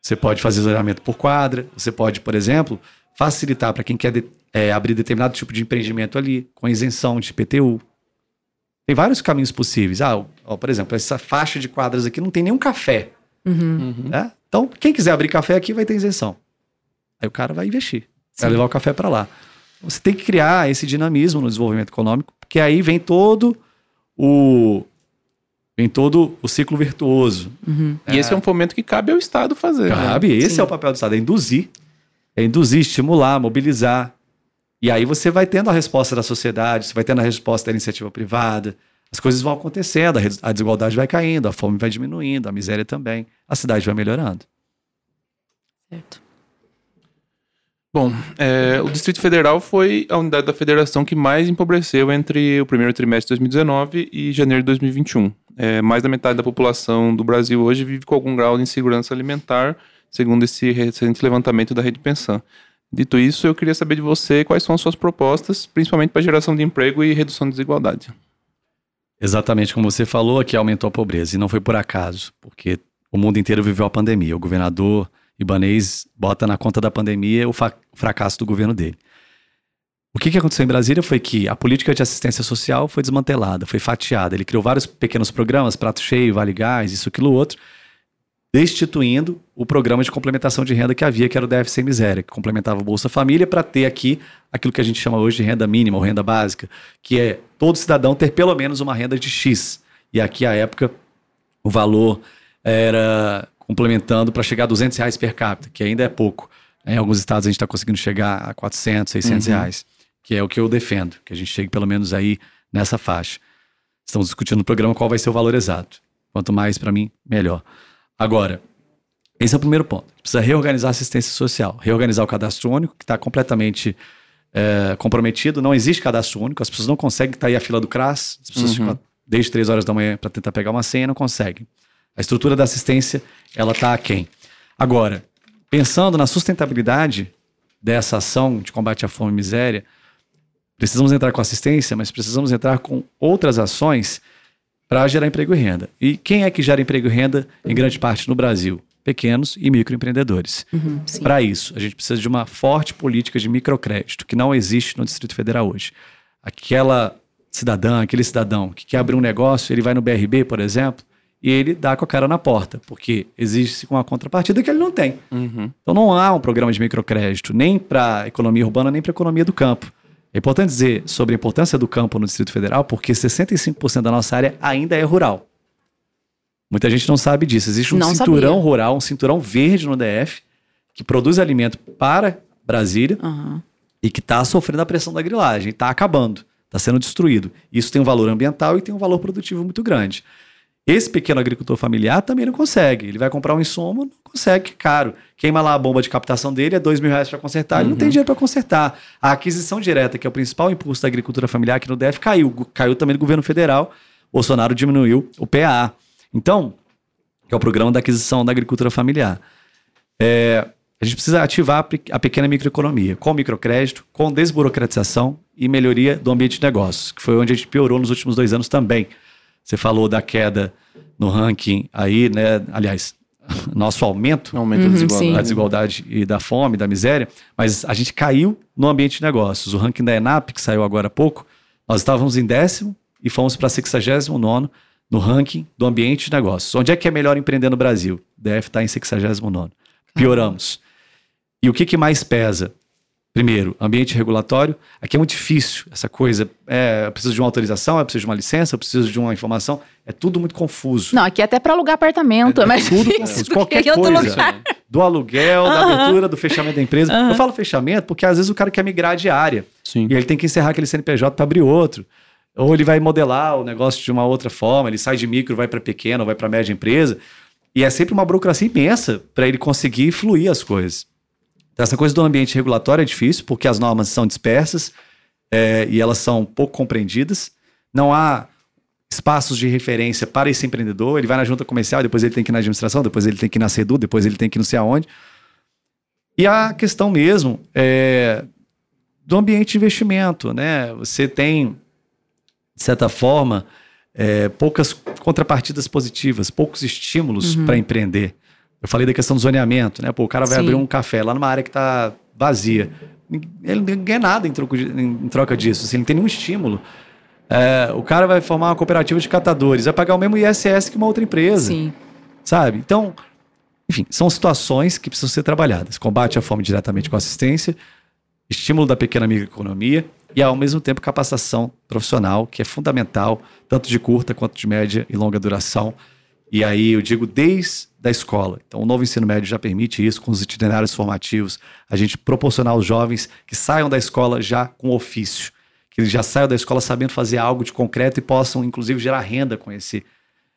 Você pode fazer zoneamento por quadra, você pode, por exemplo, facilitar para quem quer de- é, abrir determinado tipo de empreendimento ali, com isenção de IPTU. Tem vários caminhos possíveis. Ah, ó, por exemplo, essa faixa de quadras aqui não tem nenhum café. Uhum. Uhum. né? Então, quem quiser abrir café aqui vai ter isenção. Aí o cara vai investir, vai Sim. levar o café para lá. Você tem que criar esse dinamismo no desenvolvimento econômico, porque aí vem todo o vem todo o ciclo virtuoso. Uhum. E esse é um fomento que cabe ao Estado fazer. né? Cabe, esse Sim. é o papel do Estado, é induzir. É induzir, estimular, mobilizar. E aí você vai tendo a resposta da sociedade, você vai tendo a resposta da iniciativa privada. As coisas vão acontecendo, a desigualdade vai caindo, a fome vai diminuindo, a miséria também. A cidade vai melhorando. Certo. Bom, é, o Distrito Federal foi a unidade da federação que mais empobreceu entre o primeiro trimestre de 2019 e janeiro de 2021. É, mais da metade da população do Brasil hoje vive com algum grau de insegurança alimentar, segundo esse recente levantamento da Rede Pensão. Dito isso, eu queria saber de você quais são as suas propostas, principalmente para geração de emprego e redução de desigualdade. Exatamente como você falou, que aumentou a pobreza. E não foi por acaso, porque o mundo inteiro viveu a pandemia. O governador Ibanez bota na conta da pandemia o fracasso do governo dele. O que, que aconteceu em Brasília foi que a política de assistência social foi desmantelada, foi fatiada. Ele criou vários pequenos programas, Prato Cheio, Vale Gás, isso, aquilo, outro, destituindo o programa de complementação de renda que havia, que era o DF Sem Miséria, que complementava o Bolsa Família para ter aqui aquilo que a gente chama hoje de renda mínima ou renda básica, que é todo cidadão ter pelo menos uma renda de X. E aqui, à época, o valor era complementando para chegar a 200 reais per capita, que ainda é pouco. Em alguns estados a gente está conseguindo chegar a 400, 600 Uhum. reais, que é o que eu defendo, que a gente chegue pelo menos aí nessa faixa. Estamos discutindo no programa qual vai ser o valor exato. Quanto mais para mim, melhor. Agora, esse é o primeiro ponto. Precisa reorganizar a assistência social, reorganizar o cadastro único, que está completamente é, comprometido. Não existe cadastro único, as pessoas não conseguem estar aí a fila do CRAS, as pessoas Uhum. ficam desde 3 horas da manhã para tentar pegar uma senha e não conseguem. A estrutura da assistência, ela está aquém. Agora, pensando na sustentabilidade dessa ação de combate à fome e miséria, precisamos entrar com assistência, mas precisamos entrar com outras ações para gerar emprego e renda. E quem é que gera emprego e renda em grande parte no Brasil? Pequenos e microempreendedores. Uhum. Para isso, a gente precisa de uma forte política de microcrédito, que não existe no Distrito Federal hoje. Aquela cidadã, aquele cidadão que quer abrir um negócio, ele vai no BRB, por exemplo, e ele dá com a cara na porta, porque exige-se uma contrapartida que ele não tem. Uhum. Então não há um programa de microcrédito, nem para a economia urbana, nem para a economia do campo. É importante dizer sobre a importância do campo no Distrito Federal, porque 65% da nossa área ainda é rural. Muita gente não sabe disso. Existe um Não cinturão sabia. rural, um cinturão verde no DF, que produz alimento para Brasília Aham. e que está sofrendo a pressão da grilagem, está acabando, está sendo destruído. Isso tem um valor ambiental e tem um valor produtivo muito grande. Esse pequeno agricultor familiar também não consegue. Ele vai comprar um insumo, não consegue, que é caro. Queima lá a bomba de captação dele, é dois mil reais para consertar, ele não tem dinheiro para consertar. A aquisição direta, que é o principal impulso da agricultura familiar aqui no DF, caiu. Caiu também do governo federal. Bolsonaro diminuiu o PA. Então, que é o programa da aquisição da agricultura familiar. É, a gente precisa ativar a pequena microeconomia com microcrédito, com desburocratização e melhoria do ambiente de negócios, que foi onde a gente piorou nos últimos dois anos também. Você falou da queda no ranking aí, né? Aliás, nosso aumento Aumento Uhum, da desigualdade. da desigualdade e da fome, da miséria, mas a gente caiu no ambiente de negócios. O ranking da ENAP, que saiu agora há pouco, nós estávamos em décimo e fomos para 69 no ranking do ambiente de negócios. Onde é que é melhor empreender no Brasil? DF está em 69. Pioramos. E o que, que mais pesa? Primeiro, ambiente regulatório. Aqui é muito difícil essa coisa. É, eu preciso de uma autorização, eu preciso de uma licença, eu preciso de uma informação. É tudo muito confuso. Não, aqui até para alugar apartamento é, é mais tudo difícil confuso. Qualquer coisa. Do aluguel, da abertura, do fechamento da empresa. Eu falo fechamento porque às vezes o cara quer migrar de área. Sim. E ele tem que encerrar aquele CNPJ para abrir outro. Ou ele vai modelar o negócio de uma outra forma, ele sai de micro, vai para pequeno, vai para média empresa. E é sempre uma burocracia imensa para ele conseguir fluir as coisas. Então, essa coisa do ambiente regulatório é difícil, porque as normas são dispersas é, e elas são pouco compreendidas. Não há espaços de referência para esse empreendedor. Ele vai na junta comercial, depois ele tem que ir na administração, depois ele tem que ir na SEDU, depois ele tem que ir não sei aonde. E a questão mesmo é do ambiente de investimento, né? Você tem, de certa forma, é, poucas contrapartidas positivas, poucos estímulos uhum. para empreender. Eu falei da questão do zoneamento, né? Pô, o cara vai Sim. abrir um café lá numa área que está vazia. Ele não ganha nada em em troca disso, assim, ele não tem nenhum estímulo. É, o cara vai formar uma cooperativa de catadores, vai pagar o mesmo ISS que uma outra empresa. Sim. Sabe? Então, enfim, são situações que precisam ser trabalhadas. Combate à fome diretamente com assistência, estímulo da pequena microeconomia e, ao mesmo tempo, capacitação profissional, que é fundamental, tanto de curta quanto de média e longa duração. E aí eu digo desde da escola. Então, o novo ensino médio já permite isso, com os itinerários formativos, a gente proporcionar aos jovens que saiam da escola já com ofício, que eles já saiam da escola sabendo fazer algo de concreto e possam, inclusive, gerar renda com esse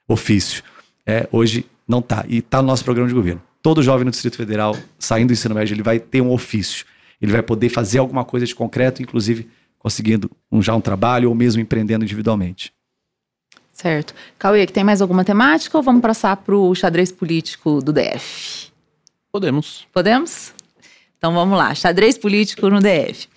ofício. É, hoje não está. E está no nosso programa de governo. Todo jovem no Distrito Federal, saindo do ensino médio, ele vai ter um ofício. Ele vai poder fazer alguma coisa de concreto, inclusive conseguindo um, já um trabalho ou mesmo empreendendo individualmente. Certo. Cauê, que tem mais alguma temática ou vamos passar para o xadrez político do DF? Podemos. Podemos? Então vamos lá, xadrez político no DF.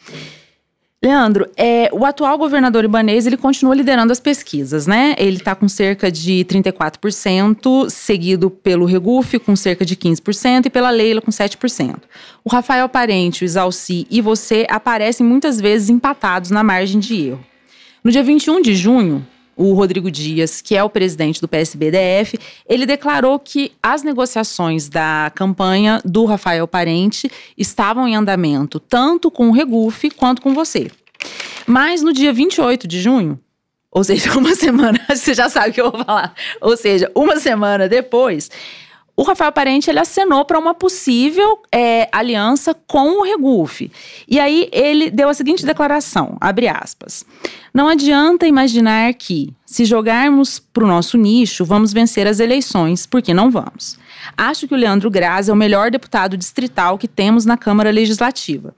Leandro, é, o atual governador ibanês ele continua liderando as pesquisas, né? Ele está com cerca de 34%, seguido pelo Regufe com cerca de 15% e pela Leila com 7%. O Rafael Parente, o Isalci e você aparecem muitas vezes empatados na margem de erro. No dia 21 de junho, o Rodrigo Dias, que é o presidente do PSBDF, ele declarou que as negociações da campanha do Rafael Parente estavam em andamento, tanto com o Regufe quanto com você. Mas no dia 28 de junho, ou seja, uma semana, você já sabe o que eu vou falar, ou seja, uma semana depois, o Rafael Parente ele acenou para uma possível é, aliança com o Regufe. E aí ele deu a seguinte declaração, abre aspas. Não adianta imaginar que, se jogarmos para o nosso nicho, vamos vencer as eleições, porque não vamos. Acho que o Leandro Graz é o melhor deputado distrital que temos na Câmara Legislativa.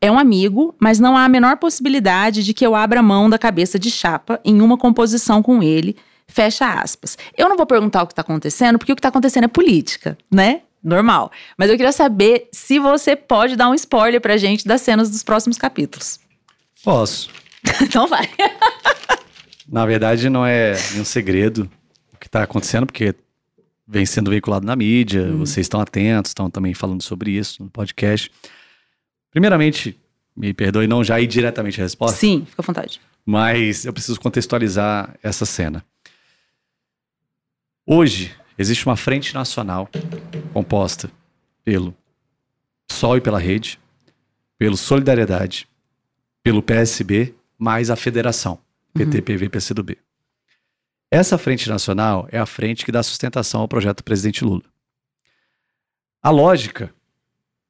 É um amigo, mas não há a menor possibilidade de que eu abra mão da cabeça de chapa em uma composição com ele. Fecha aspas. Eu não vou perguntar o que está acontecendo, porque o que está acontecendo é política, né? Normal. Mas eu queria saber se você pode dar um spoiler pra gente das cenas dos próximos capítulos. Posso. então vai. Na verdade, não é nenhum segredo o que está acontecendo, porque vem sendo veiculado na mídia, hum. vocês estão atentos, estão também falando sobre isso no podcast. Primeiramente, me perdoe não já ir diretamente à resposta. Sim, fica à vontade. Mas eu preciso contextualizar essa cena. Hoje, existe uma frente nacional composta pelo Sol e pela Rede, pelo Solidariedade, pelo PSB mais a federação, PT, uhum. PV, PCdoB. Essa frente nacional é a frente que dá sustentação ao projeto do presidente Lula. A lógica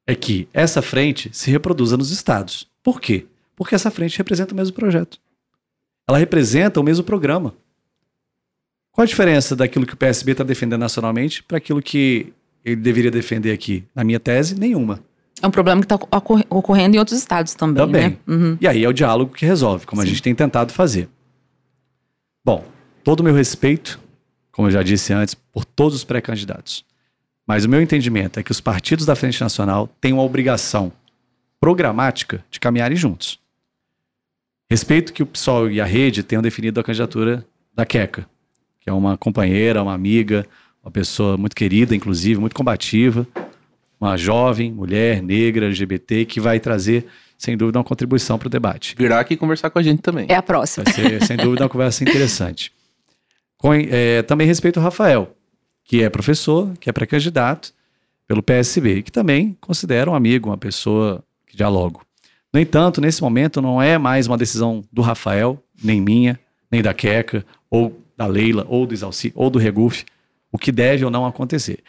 é que essa frente se reproduza nos estados. Por quê? Porque essa frente representa o mesmo projeto. Ela representa o mesmo programa. Qual a diferença daquilo que o PSB está defendendo nacionalmente para aquilo que ele deveria defender aqui? Na minha tese, nenhuma. É um problema que está ocorrendo em outros estados também. Também. Né? Uhum. E aí é o diálogo que resolve, como Sim. a gente tem tentado fazer. Bom, todo o meu respeito, como eu já disse antes, por todos os pré-candidatos. Mas o meu entendimento é que os partidos da Frente Nacional têm uma obrigação programática de caminharem juntos. Respeito que o PSOL e a Rede tenham definido a candidatura da Queca, que é uma companheira, uma amiga, uma pessoa muito querida, inclusive, muito combativa, uma jovem, mulher, negra, LGBT, que vai trazer, sem dúvida, uma contribuição para o debate. Virá aqui conversar com a gente também. É a próxima. Vai ser, sem dúvida, uma conversa interessante. Com, é, também respeito o Rafael, que é professor, que é pré-candidato pelo PSB, e que também considero um amigo, uma pessoa que dialogo. No entanto, nesse momento não é mais uma decisão do Rafael, nem minha, nem da Queca, ou da Leila, ou do Isalci, ou do Reguf, o que deve ou não acontecer.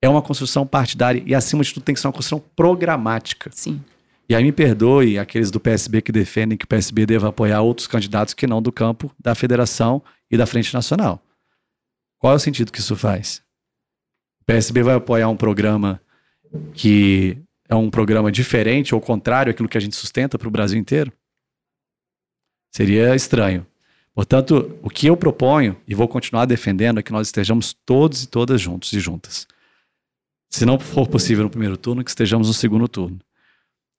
É uma construção partidária e, acima de tudo, tem que ser uma construção programática. Sim. E aí me perdoe aqueles do PSB que defendem que o PSB deva apoiar outros candidatos que não do campo da federação e da Frente Nacional. Qual é o sentido que isso faz? O PSB vai apoiar um programa que é um programa diferente ou contrário àquilo que a gente sustenta para o Brasil inteiro? Seria estranho. Portanto, o que eu proponho e vou continuar defendendo é que nós estejamos todos e todas juntos e juntas. Se não for possível no primeiro turno, que estejamos no segundo turno.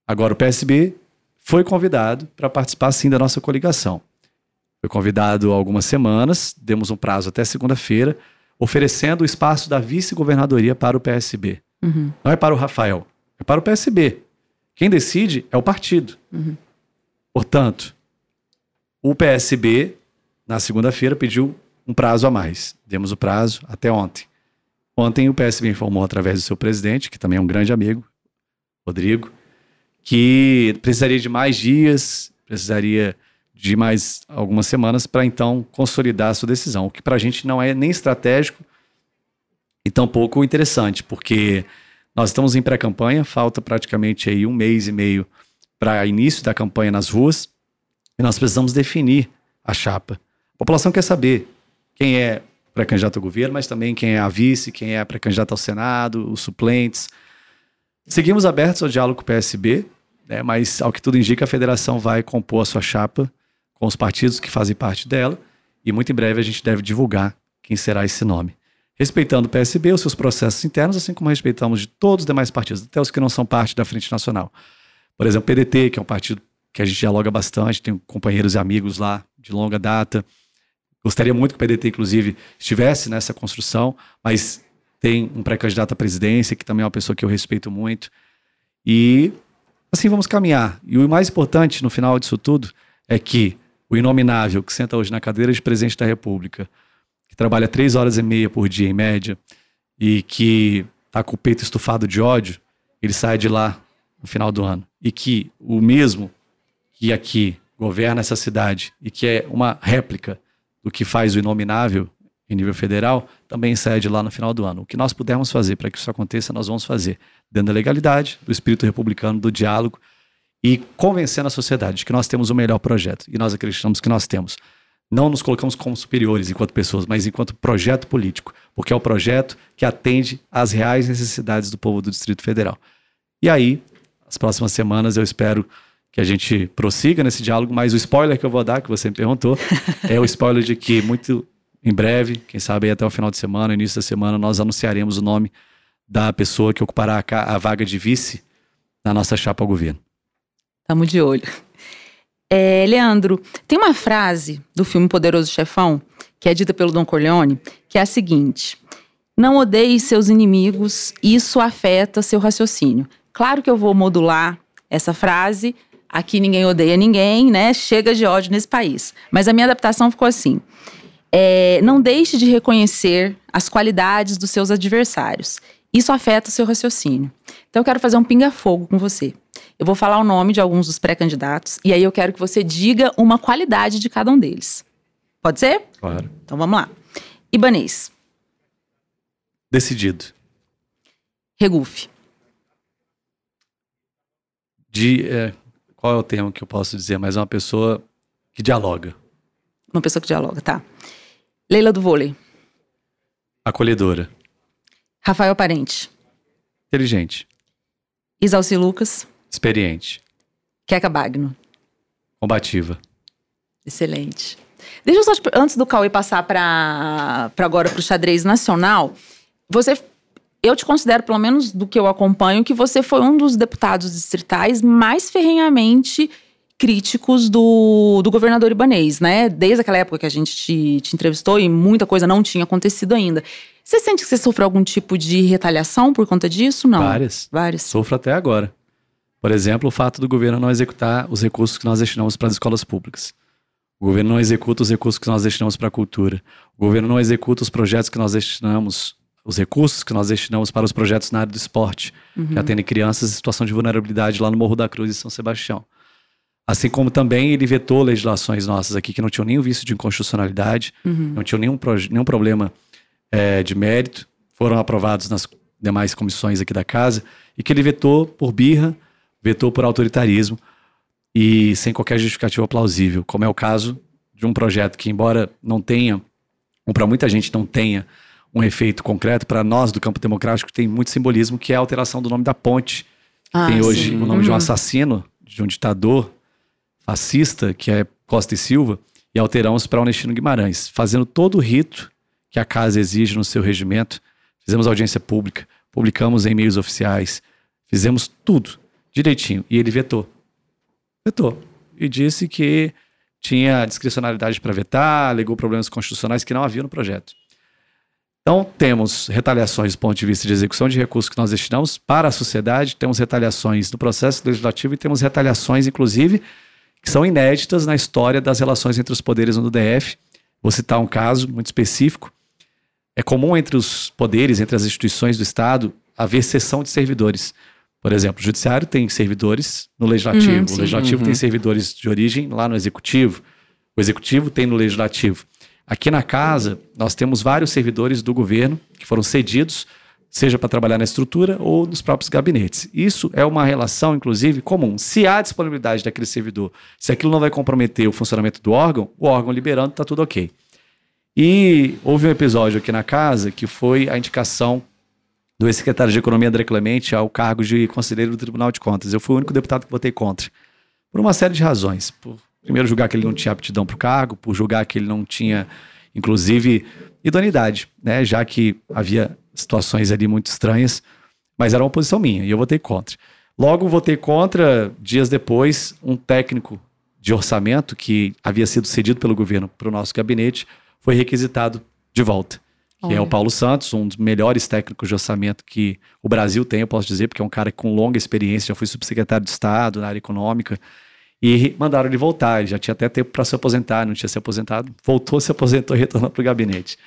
Agora, o PSB foi convidado para participar sim da nossa coligação. Foi convidado há algumas semanas, demos um prazo até segunda-feira, oferecendo o espaço da vice-governadoria para o PSB. Uhum. Não é para o Rafael, é para o PSB. Quem decide é o partido. Uhum. Portanto, o PSB, na segunda-feira, pediu um prazo a mais. Demos o prazo até ontem. Ontem o PSB informou através do seu presidente, que também é um grande amigo, Rodrigo, que precisaria de mais dias, precisaria de mais algumas semanas para então consolidar a sua decisão, o que para a gente não é nem estratégico e tampouco interessante, porque nós estamos em pré-campanha, falta praticamente aí um mês e meio para início da campanha nas ruas, e nós precisamos definir a chapa. A população quer saber quem é pré-candidato ao governo, mas também quem é a vice, quem é pré-candidato ao Senado, os suplentes. Seguimos abertos ao diálogo com o PSB, né, mas ao que tudo indica, a federação vai compor a sua chapa com os partidos que fazem parte dela, e muito em breve a gente deve divulgar quem será esse nome. Respeitando o PSB, os seus processos internos, assim como respeitamos de todos os demais partidos, até os que não são parte da Frente Nacional. Por exemplo, o PDT, que é um partido que a gente dialoga bastante, tem companheiros e amigos lá de longa data. Gostaria muito que o PDT, inclusive, estivesse nessa construção, mas tem um pré-candidato à presidência, que também é uma pessoa que eu respeito muito. E assim vamos caminhar. E o mais importante no final disso tudo é que o inominável que senta hoje na cadeira de presidente da República, que trabalha três horas e meia por dia em média e que está com o peito estufado de ódio, ele sai de lá no final do ano. E que o mesmo que aqui governa essa cidade e que é uma réplica do que faz o inominável em nível federal, também cede lá no final do ano. O que nós pudermos fazer para que isso aconteça, nós vamos fazer, dentro da legalidade, do espírito republicano, do diálogo e convencendo a sociedade de que nós temos o melhor projeto e nós acreditamos que nós temos. Não nos colocamos como superiores enquanto pessoas, mas enquanto projeto político, porque é o projeto que atende às reais necessidades do povo do Distrito Federal. E aí, as próximas semanas eu espero que a gente prossiga nesse diálogo, mas o spoiler que eu vou dar, que você me perguntou, é o spoiler de que muito em breve, quem sabe até o final de semana, início da semana, nós anunciaremos o nome da pessoa que ocupará a, vaga de vice na nossa chapa ao governo. Estamos de olho. É, Leandro, tem uma frase do filme Poderoso Chefão, que é dita pelo Don Corleone, que é a seguinte: Não odeie seus inimigos, isso afeta seu raciocínio. Claro que eu vou modular essa frase. Aqui ninguém odeia ninguém, né? Chega de ódio nesse país. Mas a minha adaptação ficou assim: é, não deixe de reconhecer as qualidades dos seus adversários. Isso afeta o seu raciocínio. Então eu quero fazer um pinga-fogo com você. Eu vou falar o nome de alguns dos pré-candidatos e aí eu quero que você diga uma qualidade de cada um deles. Pode ser? Claro. Então vamos lá. Ibanês. Decidido. Regufe. De, é, qual é o termo que eu posso dizer? Mas é uma pessoa que dialoga. Uma pessoa que dialoga, tá. Leila do vôlei. Acolhedora. Rafael Parente. Inteligente. Isalci Lucas. Experiente. Queca Bagno. Combativa. Excelente. Deixa eu só, te- antes do Cauê passar para agora para o xadrez nacional, você, eu te considero, pelo menos do que eu acompanho, que você foi um dos deputados distritais mais ferrenhamente críticos do, do governador ibanês, né? Desde aquela época que a gente te, te entrevistou e muita coisa não tinha acontecido ainda. Você sente que você sofreu algum tipo de retaliação por conta disso? Não. Várias. Várias. Sofro até agora. Por exemplo, o fato do governo não executar os recursos que nós destinamos para as escolas públicas. O governo não executa os recursos que nós destinamos para a cultura. O governo não executa os projetos que nós destinamos, os recursos que nós destinamos para os projetos na área do esporte, uhum. que atendem crianças em situação de vulnerabilidade lá no Morro da Cruz, em São Sebastião. Assim como também ele vetou legislações nossas aqui que não tinham nenhum vício de inconstitucionalidade, uhum. não tinham nenhum, nenhum problema é, de mérito, foram aprovados nas demais comissões aqui da casa, e que ele vetou por birra, vetou por autoritarismo e sem qualquer justificativa plausível, como é o caso de um projeto que, embora não tenha, ou para muita gente não tenha, um efeito concreto, para nós do campo democrático tem muito simbolismo, que é a alteração do nome da ponte. Ah, tem hoje sim. o nome uhum. de um uhum. assassino, de um ditador fascista, que é Costa e Silva, e alteramos para Ernestino Guimarães, fazendo todo o rito que a casa exige no seu regimento. Fizemos audiência pública, publicamos em meios oficiais, fizemos tudo direitinho. E ele vetou. Vetou. E disse que tinha discricionalidade para vetar, alegou problemas constitucionais que não havia no projeto. Então, temos retaliações do ponto de vista de execução de recursos que nós destinamos para a sociedade, temos retaliações no processo legislativo e temos retaliações, inclusive, que são inéditas na história das relações entre os poderes no DF. Vou citar um caso muito específico. É comum entre os poderes, entre as instituições do Estado, haver cessão de servidores. Por exemplo, o judiciário tem servidores no legislativo, uhum, o legislativo uhum. tem servidores de origem lá no executivo, o executivo tem no legislativo. Aqui na casa, nós temos vários servidores do governo que foram cedidos, seja para trabalhar na estrutura ou nos próprios gabinetes. Isso é uma relação, inclusive, comum. Se há disponibilidade daquele servidor, se aquilo não vai comprometer o funcionamento do órgão, o órgão liberando, está tudo ok. E houve um episódio aqui na casa que foi a indicação do ex-secretário de Economia André Clemente ao cargo de conselheiro do Tribunal de Contas. Eu fui o único deputado que votei contra. Por uma série de razões. Por, primeiro, julgar que ele não tinha aptidão para o cargo, por julgar que ele não tinha, inclusive, idoneidade, né? já que havia situações ali muito estranhas, mas era uma posição minha e eu votei contra. Logo, votei contra, dias depois, um técnico de orçamento que havia sido cedido pelo governo para o nosso gabinete foi requisitado de volta que é o Paulo Santos, um dos melhores técnicos de orçamento que o Brasil tem, eu posso dizer, porque é um cara com longa experiência, já foi subsecretário de Estado na área econômica, e mandaram ele voltar, ele já tinha até tempo para se aposentar, não tinha se aposentado, voltou, se aposentou e retornou para o gabinete.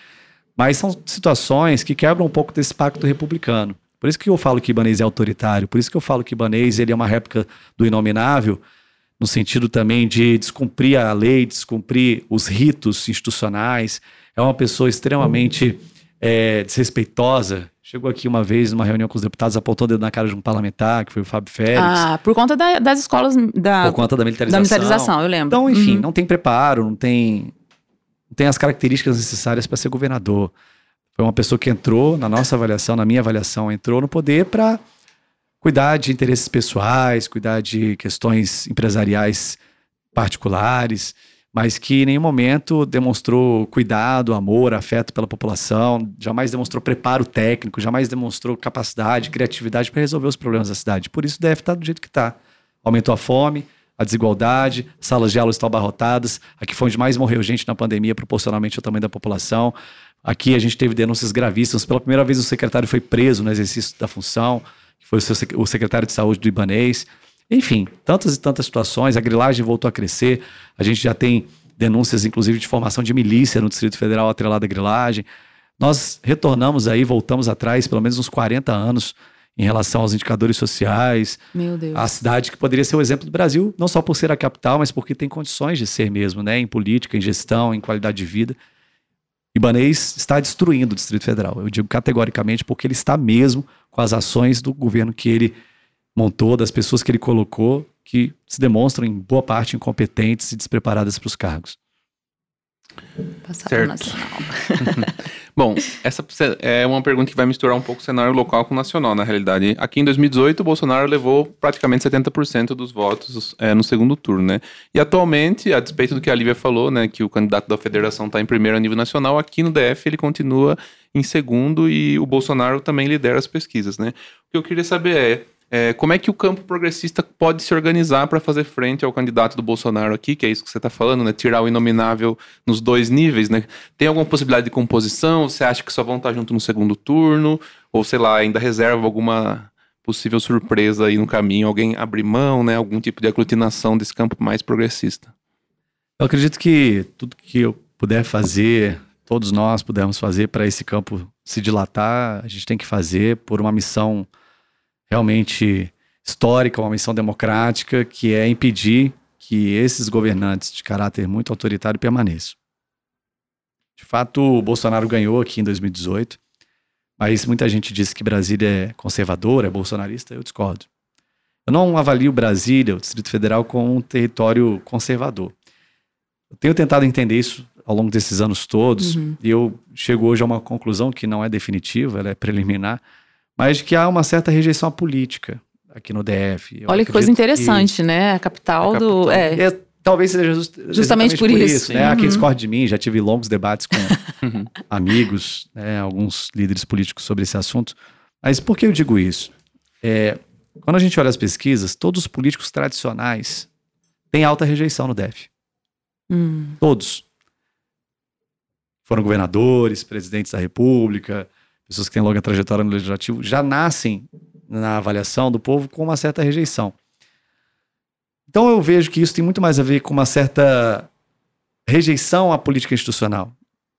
Mas são situações que quebram um pouco desse pacto republicano. Por isso que eu falo que Ibanez é autoritário, por isso que eu falo que Ibanez ele é uma réplica do inominável, no sentido também de descumprir a lei, descumprir os ritos institucionais, é uma pessoa extremamente é, desrespeitosa. Chegou aqui uma vez numa reunião com os deputados, apontou o dedo na cara de um parlamentar, que foi o Fábio Félix. Ah, por conta da, das escolas da. Por conta da militarização. Da militarização, eu lembro. Então, enfim, uhum. não tem preparo, não tem, não tem as características necessárias para ser governador. Foi uma pessoa que entrou, na nossa avaliação, na minha avaliação, entrou no poder para cuidar de interesses pessoais, cuidar de questões empresariais particulares mas que em nenhum momento demonstrou cuidado, amor, afeto pela população, jamais demonstrou preparo técnico, jamais demonstrou capacidade, criatividade para resolver os problemas da cidade. Por isso deve estar do jeito que está. Aumentou a fome, a desigualdade, salas de aula estão abarrotadas. Aqui foi onde mais morreu gente na pandemia, proporcionalmente ao tamanho da população. Aqui a gente teve denúncias gravíssimas. Pela primeira vez o secretário foi preso no exercício da função, que foi o secretário de saúde do Ibanês. Enfim, tantas e tantas situações. A grilagem voltou a crescer. A gente já tem denúncias, inclusive, de formação de milícia no Distrito Federal atrelada à grilagem. Nós retornamos aí, voltamos atrás, pelo menos uns 40 anos, em relação aos indicadores sociais. Meu Deus. A cidade que poderia ser o exemplo do Brasil, não só por ser a capital, mas porque tem condições de ser mesmo, né? Em política, em gestão, em qualidade de vida. Ibanês está destruindo o Distrito Federal. Eu digo categoricamente porque ele está mesmo com as ações do governo que ele montou, das pessoas que ele colocou, que se demonstram em boa parte incompetentes e despreparadas para os cargos. Nacional. Bom, essa é uma pergunta que vai misturar um pouco o cenário local com o nacional, na realidade. Aqui em 2018, o Bolsonaro levou praticamente 70% dos votos é, no segundo turno, né? E atualmente, a despeito do que a Lívia falou, né, que o candidato da federação está em primeiro a nível nacional, aqui no DF ele continua em segundo e o Bolsonaro também lidera as pesquisas, né? O que eu queria saber é, é, como é que o campo progressista pode se organizar para fazer frente ao candidato do Bolsonaro aqui, que é isso que você está falando, né? Tirar o inominável nos dois níveis, né? Tem alguma possibilidade de composição? Você acha que só vão estar junto no segundo turno? Ou, sei lá, ainda reserva alguma possível surpresa aí no caminho? Alguém abrir mão, né? Algum tipo de aglutinação desse campo mais progressista? Eu acredito que tudo que eu puder fazer, todos nós pudermos fazer para esse campo se dilatar, a gente tem que fazer por uma missão realmente histórica, uma missão democrática, que é impedir que esses governantes de caráter muito autoritário permaneçam. De fato, o Bolsonaro ganhou aqui em 2018, mas muita gente diz que Brasília é conservadora, é bolsonarista, eu discordo. Eu não avalio Brasília, o Distrito Federal, como um território conservador. Eu tenho tentado entender isso ao longo desses anos todos, uhum. e eu chego hoje a uma conclusão que não é definitiva, ela é preliminar, mas de que há uma certa rejeição à política aqui no DF. Eu Olha que coisa interessante, que né? A capital, a capital do. É. é talvez seja just, justamente, justamente, por, isso. isso né? Uhum. Aqui discorde de mim, já tive longos debates com amigos, né? alguns líderes políticos sobre esse assunto. Mas por que eu digo isso? É, quando a gente olha as pesquisas, todos os políticos tradicionais têm alta rejeição no DF. Hum. Todos. Foram governadores, presidentes da República, pessoas que têm longa trajetória no legislativo, já nascem na avaliação do povo com uma certa rejeição. Então eu vejo que isso tem muito mais a ver com uma certa rejeição à política institucional.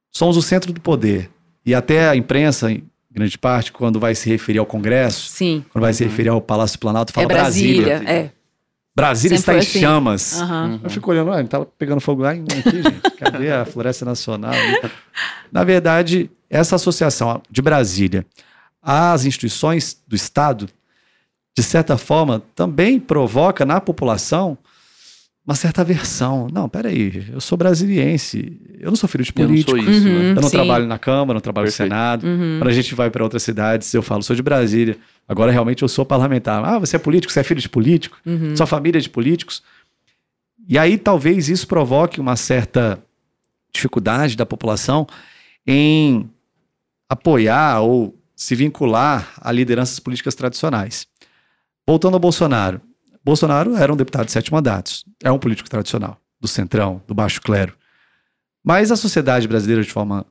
Somos o centro do poder. E até a imprensa, em grande parte, quando vai se referir ao Congresso, Sim. quando vai se referir ao Palácio Planalto, fala é Brasília. Brasília. É. Brasília Sempre está em assim. chamas. Uhum. Eu fico olhando, ele tá pegando fogo lá em aqui, gente. Cadê a Floresta Nacional? Na verdade, essa associação de Brasília às instituições do Estado, de certa forma, também provoca na população uma certa aversão. Não, peraí, eu sou brasiliense, eu não sou filho de político. Eu não, isso, uhum, né? eu não trabalho na Câmara, não trabalho Perfeito. no Senado. Uhum. Quando a gente vai para outras cidades, eu falo, sou de Brasília. Agora realmente eu sou parlamentar. Ah, você é político, você é filho de político, uhum. sua família é de políticos. E aí talvez isso provoque uma certa dificuldade da população em apoiar ou se vincular a lideranças políticas tradicionais. Voltando ao Bolsonaro. Bolsonaro era um deputado de sete mandatos. É um político tradicional, do centrão, do baixo clero. Mas a sociedade brasileira, de forma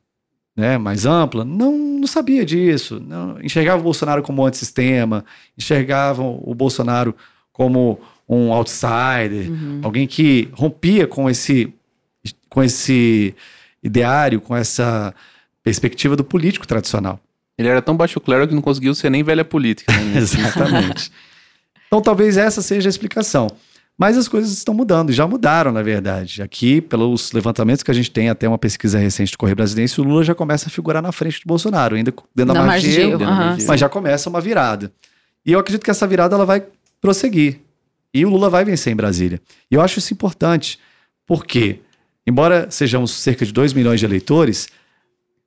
né, mais ampla, não, não sabia disso. Não, enxergava o Bolsonaro como um antissistema, enxergavam o Bolsonaro como um outsider, uhum. alguém que rompia com esse, com esse ideário, com essa perspectiva do político tradicional. Ele era tão baixo clero que não conseguiu ser nem velha política. Né? Exatamente. então talvez essa seja a explicação. Mas as coisas estão mudando, e já mudaram, na verdade. Aqui, pelos levantamentos que a gente tem, até uma pesquisa recente do Correio Brasileiro, o Lula já começa a figurar na frente do Bolsonaro, ainda dentro da, margem, mas já começa uma virada. E eu acredito que essa virada ela vai prosseguir. E o Lula vai vencer em Brasília. E eu acho isso importante, porque, embora sejamos cerca de 2 milhões de eleitores,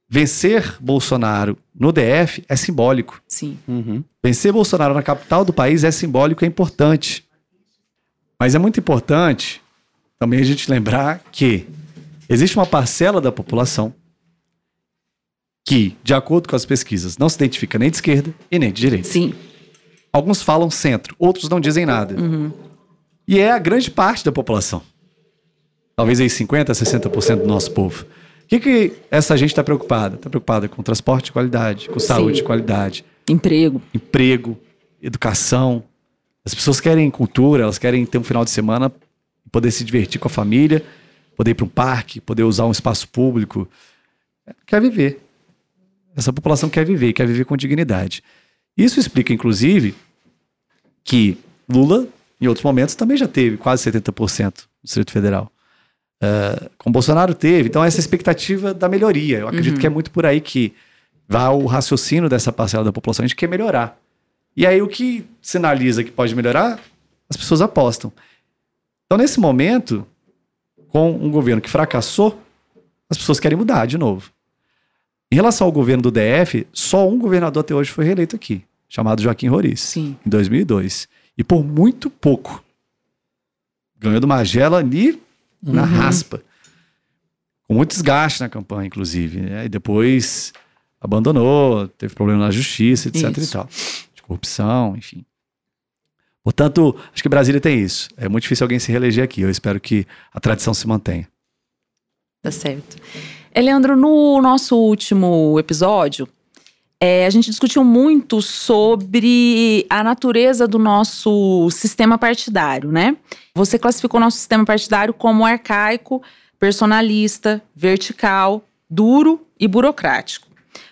vencer Bolsonaro no DF é simbólico. Sim. Uhum. Vencer Bolsonaro na capital do país é simbólico, é importante. Mas é muito importante também a gente lembrar que existe uma parcela da população que, de acordo com as pesquisas, não se identifica nem de esquerda e nem de direita. Sim. Alguns falam centro, outros não dizem nada. Uhum. E é a grande parte da população. Talvez aí 50%, 60% do nosso povo. O que, que essa gente está preocupada? Está preocupada com transporte de qualidade, com saúde Sim. de qualidade. Emprego. Emprego, educação. As pessoas querem cultura, elas querem ter um final de semana, poder se divertir com a família, poder ir para um parque, poder usar um espaço público. Quer viver. Essa população quer viver, quer viver com dignidade. Isso explica, inclusive, que Lula, em outros momentos, também já teve quase 70% do Distrito Federal. Uh, com Bolsonaro teve. Então, essa expectativa da melhoria. Eu acredito uhum. que é muito por aí que vai o raciocínio dessa parcela da população. A gente quer melhorar. E aí, o que sinaliza que pode melhorar, as pessoas apostam. Então, nesse momento, com um governo que fracassou, as pessoas querem mudar de novo. Em relação ao governo do DF, só um governador até hoje foi reeleito aqui, chamado Joaquim Roriz, Sim. em 2002. E por muito pouco. Ganhou do Magela ali uhum. na raspa. Com muito desgaste na campanha, inclusive. Né? E depois abandonou, teve problema na justiça, etc isso. e tal. De corrupção, enfim. Portanto, acho que Brasília tem isso. É muito difícil alguém se reeleger aqui. Eu espero que a tradição se mantenha. Tá certo. Leandro, no nosso último episódio, é, a gente discutiu muito sobre a natureza do nosso sistema partidário, né? Você classificou o nosso sistema partidário como arcaico, personalista, vertical, duro e burocrático.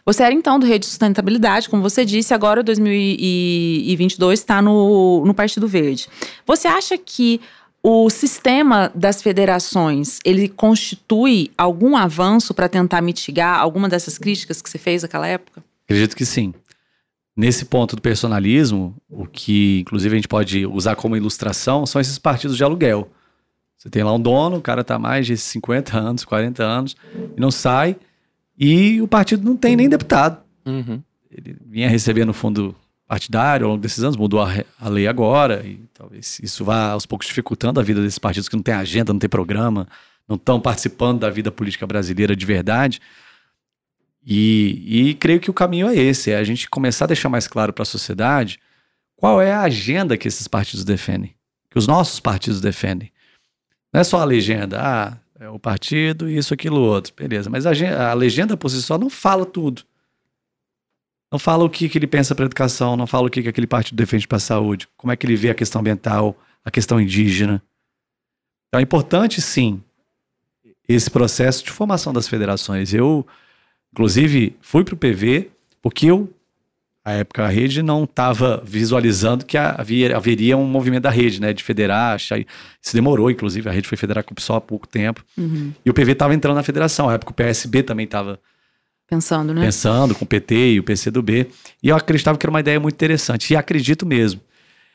Você era então do Rede Sustentabilidade, como você disse, agora 2022 está no, no Partido Verde. Você acha que o sistema das federações, ele constitui algum avanço para tentar mitigar alguma dessas críticas que você fez naquela época? Acredito que sim. Nesse ponto do personalismo, o que inclusive a gente pode usar como ilustração são esses partidos de aluguel. Você tem lá um dono, o cara está mais de 50 anos, 40 anos, e não sai, e o partido não tem nem deputado. Uhum. Ele vinha recebendo fundo partidário ao longo desses anos, mudou a, a, lei agora, e talvez isso vá aos poucos dificultando a vida desses partidos que não têm agenda, não têm programa, não estão participando da vida política brasileira de verdade. E, e creio que o caminho é esse: é a gente começar a deixar mais claro para a sociedade qual é a agenda que esses partidos defendem, que os nossos partidos defendem. Não é só a legenda, ah, é o partido, isso, aquilo, outro, beleza. Mas a, a legenda por si só não fala tudo. Não fala o que, que ele pensa para a educação, não fala o que, que aquele partido defende para a saúde, como é que ele vê a questão ambiental, a questão indígena. Então é importante, sim, esse processo de formação das federações. Eu, inclusive, fui para o PV porque eu, à época, a rede não estava visualizando que havia, haveria um movimento da rede, né, de federar. Isso demorou, inclusive, a rede foi federar com só há pouco tempo. Uhum. E o PV estava entrando na federação. À época, o PSB também estava Pensando, né? Pensando com o PT e o PCdoB. E eu acreditava que era uma ideia muito interessante. E acredito mesmo.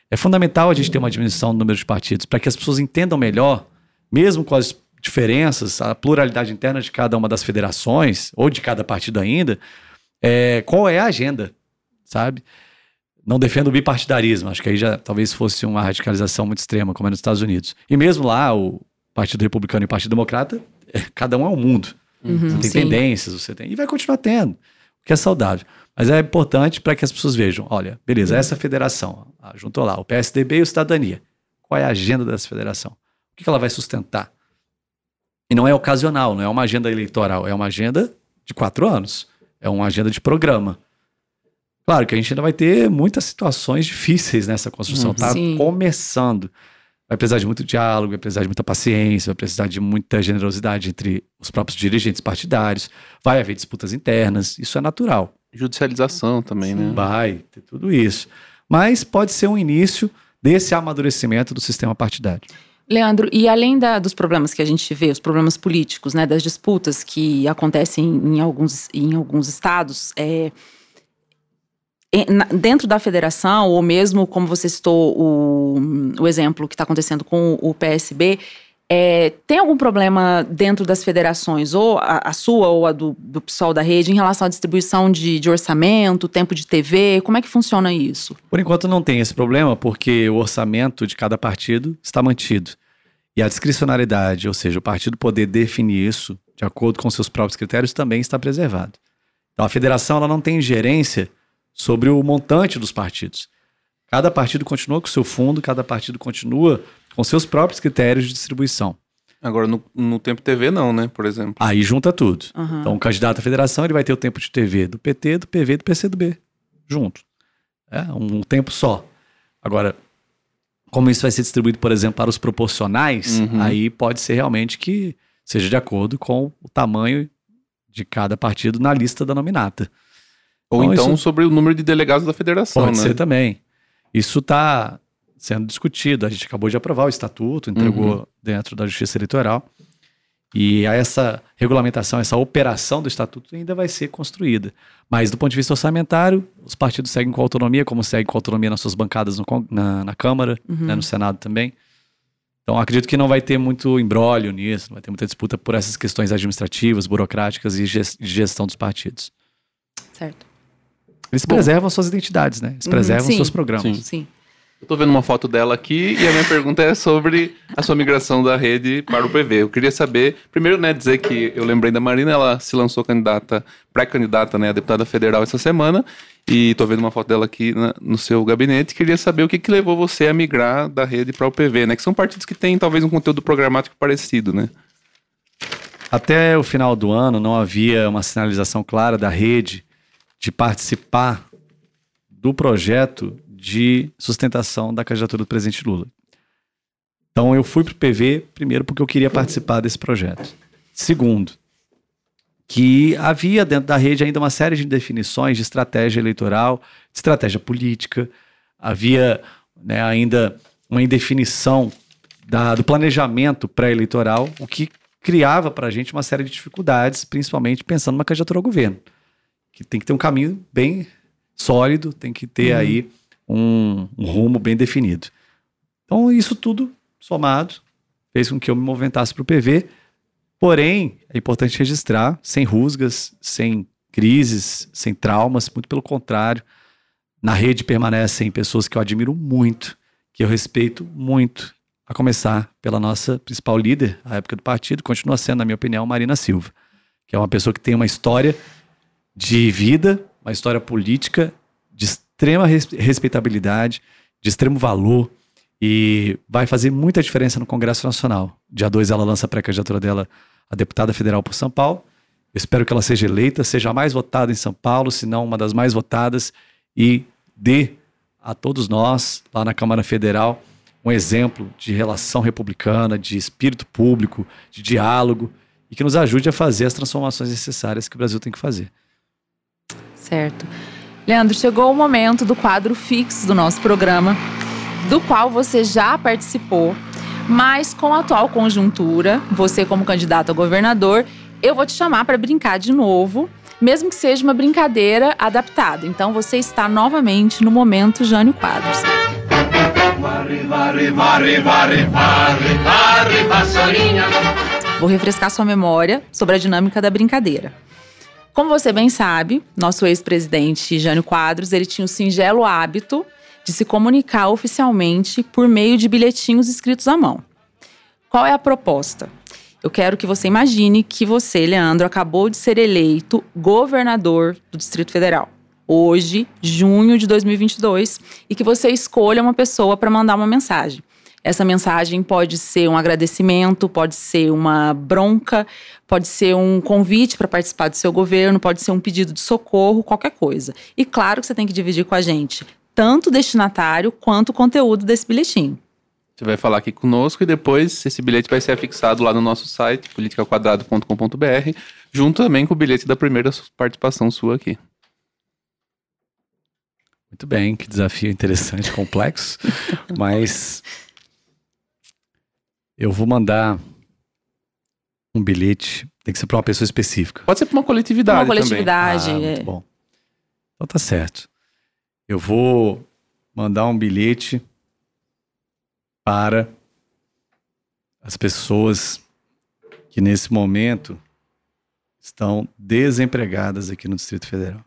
É fundamental a gente ter uma diminuição do número de partidos para que as pessoas entendam melhor, mesmo com as diferenças, a pluralidade interna de cada uma das federações, ou de cada partido ainda, é, qual é a agenda, sabe? Não defendo o bipartidarismo, acho que aí já talvez fosse uma radicalização muito extrema, como é nos Estados Unidos. E mesmo lá, o Partido Republicano e o Partido Democrata, é, cada um é um mundo. Uhum, você tem sim. tendências, você tem. E vai continuar tendo, o que é saudável. Mas é importante para que as pessoas vejam: olha, beleza, essa federação, juntou lá o PSDB e o Cidadania. Qual é a agenda dessa federação? O que ela vai sustentar? E não é ocasional, não é uma agenda eleitoral, é uma agenda de quatro anos. É uma agenda de programa. Claro que a gente ainda vai ter muitas situações difíceis nessa construção. Está Sim. começando. Vai precisar de muito diálogo, vai precisar de muita paciência, vai precisar de muita generosidade entre os próprios dirigentes partidários. Vai haver disputas internas, isso é natural. Judicialização também, né? Vai ter tudo isso. Mas pode ser um início desse amadurecimento do sistema partidário. Leandro, e além da- dos problemas que a gente vê, os problemas políticos, né, das disputas que acontecem em alguns, em alguns estados, é, dentro da federação, ou mesmo como você citou o, o exemplo que está acontecendo com o PSB, é, tem algum problema dentro das federações, ou a, a sua ou a do, do pessoal da rede, em relação à distribuição de, de orçamento, tempo de TV? Como é que funciona isso? Por enquanto não tem esse problema, porque o orçamento de cada partido está mantido. E a discricionariedade, ou seja, o partido poder definir isso de acordo com seus próprios critérios, também está preservado. Então a federação ela não tem ingerência sobre o montante dos partidos. Cada partido continua com o seu fundo, cada partido continua com seus próprios critérios de distribuição. Agora, no, no Tempo TV, não, né? Por exemplo. Aí junta tudo. Aham. Então, o candidato à federação ele vai ter o tempo de TV do PT, do PV e do PCdoB, junto. É um tempo só. Agora, como isso vai ser distribuído, por exemplo, para os proporcionais, Uhum. aí pode ser realmente que seja de acordo com o tamanho de cada partido na lista da nominata. Ou Então, então isso- sobre o número de delegados da federação, Pode né? ser também. Isso está sendo discutido. A gente acabou de aprovar o estatuto, entregou Uhum. dentro da Justiça Eleitoral. E essa regulamentação, essa operação do estatuto ainda vai ser construída. Mas do ponto de vista orçamentário, os partidos seguem com autonomia, como seguem com autonomia nas suas bancadas no na, na Câmara, né, no Senado também. Então acredito que não vai ter muito embrólio nisso, não vai ter muita disputa por essas questões administrativas, burocráticas e de gestão dos partidos. Certo. Eles Bom. preservam suas identidades, né? Eles Uhum, preservam sim. seus programas. Sim. Sim. Eu tô vendo uma foto dela aqui e a minha pergunta é sobre a sua migração da rede para o PV. Eu queria saber, primeiro, né, dizer que eu lembrei da Marina, ela se lançou candidata, pré-candidata, né, a deputada federal essa semana, e tô vendo uma foto dela aqui na- no seu gabinete. Queria saber o que, que levou você a migrar da rede para o PV, né, que são partidos que têm talvez um conteúdo programático parecido, né? Até o final do ano não havia uma sinalização clara da rede de participar do projeto de sustentação da candidatura do presidente Lula. Então eu fui para o PV, primeiro porque eu queria participar desse projeto. Segundo, que havia dentro da rede ainda uma série de definições de estratégia eleitoral, de estratégia política, havia né, ainda uma indefinição da, do planejamento pré-eleitoral, o que criava para a gente uma série de dificuldades, principalmente pensando numa candidatura ao governo, que tem que ter um caminho bem sólido, tem que ter uhum. aí um, um rumo bem definido. Então, isso tudo somado fez com que eu me movimentasse para o PV, porém, é importante registrar, sem rusgas, sem crises, sem traumas, muito pelo contrário, na rede permanecem pessoas que eu admiro muito, que eu respeito muito, a começar pela nossa principal líder, à época do partido, continua sendo, na minha opinião, Marina Silva, que é uma pessoa que tem uma história de vida, uma história política de extrema respeitabilidade, de extremo valor e vai fazer muita diferença no Congresso Nacional. Dia 2 ela lança a pré-candidatura dela a deputada federal por São Paulo. Eu espero que ela seja eleita, seja a mais votada em São Paulo, se não uma das mais votadas e dê a todos nós lá na Câmara Federal um exemplo de relação republicana, de espírito público, de diálogo e que nos ajude a fazer as transformações necessárias que o Brasil tem que fazer. Certo. Leandro, chegou o momento do quadro fixo do nosso programa, do qual você já participou, mas com a atual conjuntura, você como candidato a governador, eu vou te chamar para brincar de novo mesmo que seja uma brincadeira adaptada. Então você está novamente no momento Jânio Quadros. Vou refrescar sua memória sobre a dinâmica da brincadeira. Como você bem sabe, nosso ex-presidente Jânio Quadros, ele tinha o singelo hábito de se comunicar oficialmente por meio de bilhetinhos escritos à mão. Qual é a proposta? Eu quero que você imagine que você, Leandro, acabou de ser eleito governador do Distrito Federal. Hoje, junho de 2022, e que você escolha uma pessoa para mandar uma mensagem. Essa mensagem pode ser um agradecimento, pode ser uma bronca, pode ser um convite para participar do seu governo, pode ser um pedido de socorro, qualquer coisa. E claro que você tem que dividir com a gente tanto o destinatário quanto o conteúdo desse bilhetinho. Você vai falar aqui conosco e depois esse bilhete vai ser afixado lá no nosso site, politicaquadrado.com.br, junto também com o bilhete da primeira participação sua aqui. Muito bem, que desafio interessante, complexo, mas eu vou mandar um bilhete, tem que ser para uma pessoa específica. Pode ser para uma coletividade. Uma coletividade. Também. Ah, muito é. bom. Então tá certo. Eu vou mandar um bilhete para as pessoas que nesse momento estão desempregadas aqui no Distrito Federal.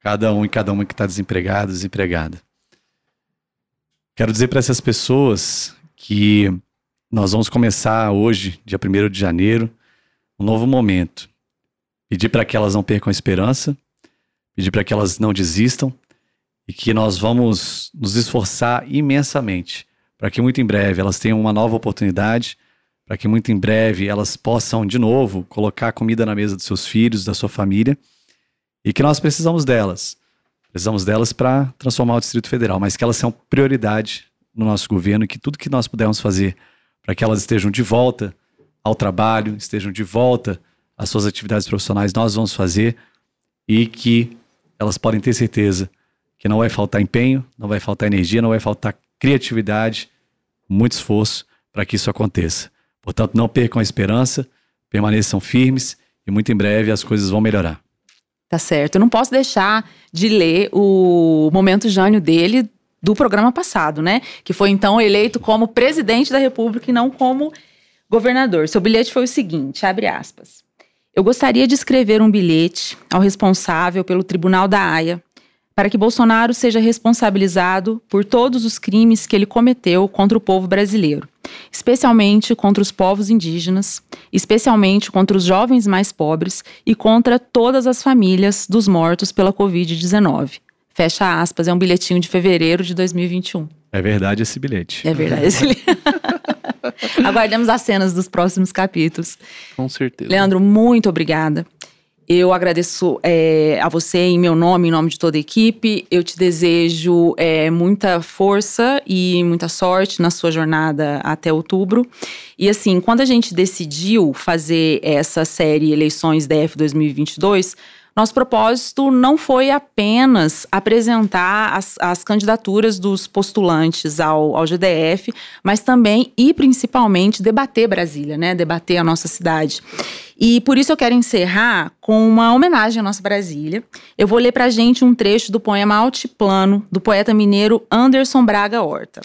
Cada um e cada uma que está desempregado, desempregada. Quero dizer para essas pessoas que nós vamos começar hoje, dia 1 de janeiro, um novo momento. Pedir para que elas não percam a esperança, pedir para que elas não desistam, e que nós vamos nos esforçar imensamente para que muito em breve elas tenham uma nova oportunidade, para que muito em breve elas possam de novo colocar comida na mesa dos seus filhos, da sua família, e que nós precisamos delas. Precisamos delas para transformar o Distrito Federal, mas que elas são prioridade no nosso governo e que tudo que nós pudermos fazer para que elas estejam de volta ao trabalho, estejam de volta às suas atividades profissionais, nós vamos fazer e que elas podem ter certeza que não vai faltar empenho, não vai faltar energia, não vai faltar criatividade, muito esforço para que isso aconteça. Portanto, não percam a esperança, permaneçam firmes e muito em breve as coisas vão melhorar. Tá certo. Eu não posso deixar de ler o momento Jânio dele do programa passado, né? Que foi então eleito como presidente da República e não como governador. Seu bilhete foi o seguinte, abre aspas. Eu gostaria de escrever um bilhete ao responsável pelo Tribunal da Haia para que Bolsonaro seja responsabilizado por todos os crimes que ele cometeu contra o povo brasileiro, especialmente contra os povos indígenas, especialmente contra os jovens mais pobres e contra todas as famílias dos mortos pela Covid-19. Fecha aspas, é um bilhetinho de fevereiro de 2021. É verdade esse bilhete. É verdade esse bilhete. Aguardemos as cenas dos próximos capítulos. Com certeza. Leandro, muito obrigada. Eu agradeço é, a você em meu nome, em nome de toda a equipe. Eu te desejo é, muita força e muita sorte na sua jornada até outubro. E assim, quando a gente decidiu fazer essa série Eleições DF 2022, nosso propósito não foi apenas apresentar as, as candidaturas dos postulantes ao, ao, GDF, mas também e principalmente debater Brasília, né? Debater a nossa cidade. E por isso eu quero encerrar com uma homenagem à nossa Brasília. Eu vou ler pra gente um trecho do poema Altiplano, do poeta mineiro Anderson Braga Horta.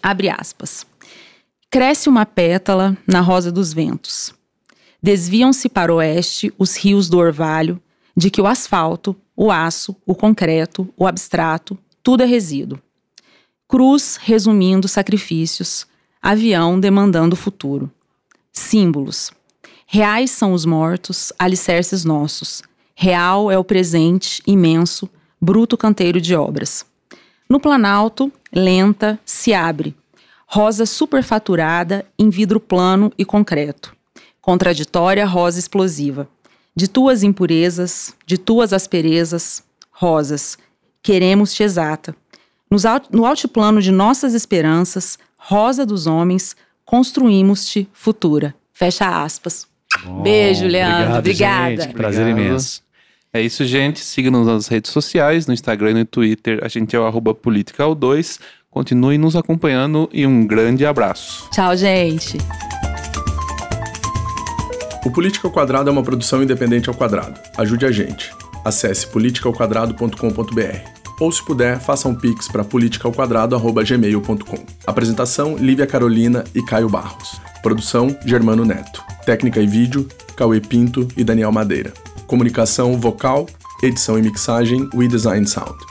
Abre aspas. Cresce uma pétala na rosa dos ventos. Desviam-se para o oeste os rios do orvalho, de que o asfalto, o aço, o concreto, o abstrato, tudo é resíduo. Cruz resumindo sacrifícios, avião demandando futuro. Símbolos. Reais são os mortos, alicerces nossos. Real é o presente, imenso, bruto canteiro de obras. No Planalto, lenta, se abre. Rosa superfaturada em vidro plano e concreto. Contraditória rosa explosiva de tuas impurezas, de tuas asperezas, rosas, queremos-te exata. no altiplano de nossas esperanças, rosa dos homens, construímos-te futura. Fecha aspas. Bom, Beijo, Leandro. Obrigado, Obrigada. Gente, prazer Obrigado. imenso. É isso, gente. Siga-nos nas redes sociais, no Instagram e no Twitter. A gente é o arroba 2 Continue nos acompanhando e um grande abraço. Tchau, gente. O Política ao Quadrado é uma produção independente ao quadrado. Ajude a gente. Acesse politicaoquadrado.com.br. Ou, se puder, faça um pix para politicaoquadrado.gmail.com. Apresentação: Lívia Carolina e Caio Barros. Produção: Germano Neto. Técnica e vídeo: Cauê Pinto e Daniel Madeira. Comunicação vocal, edição e mixagem: We Design Sound.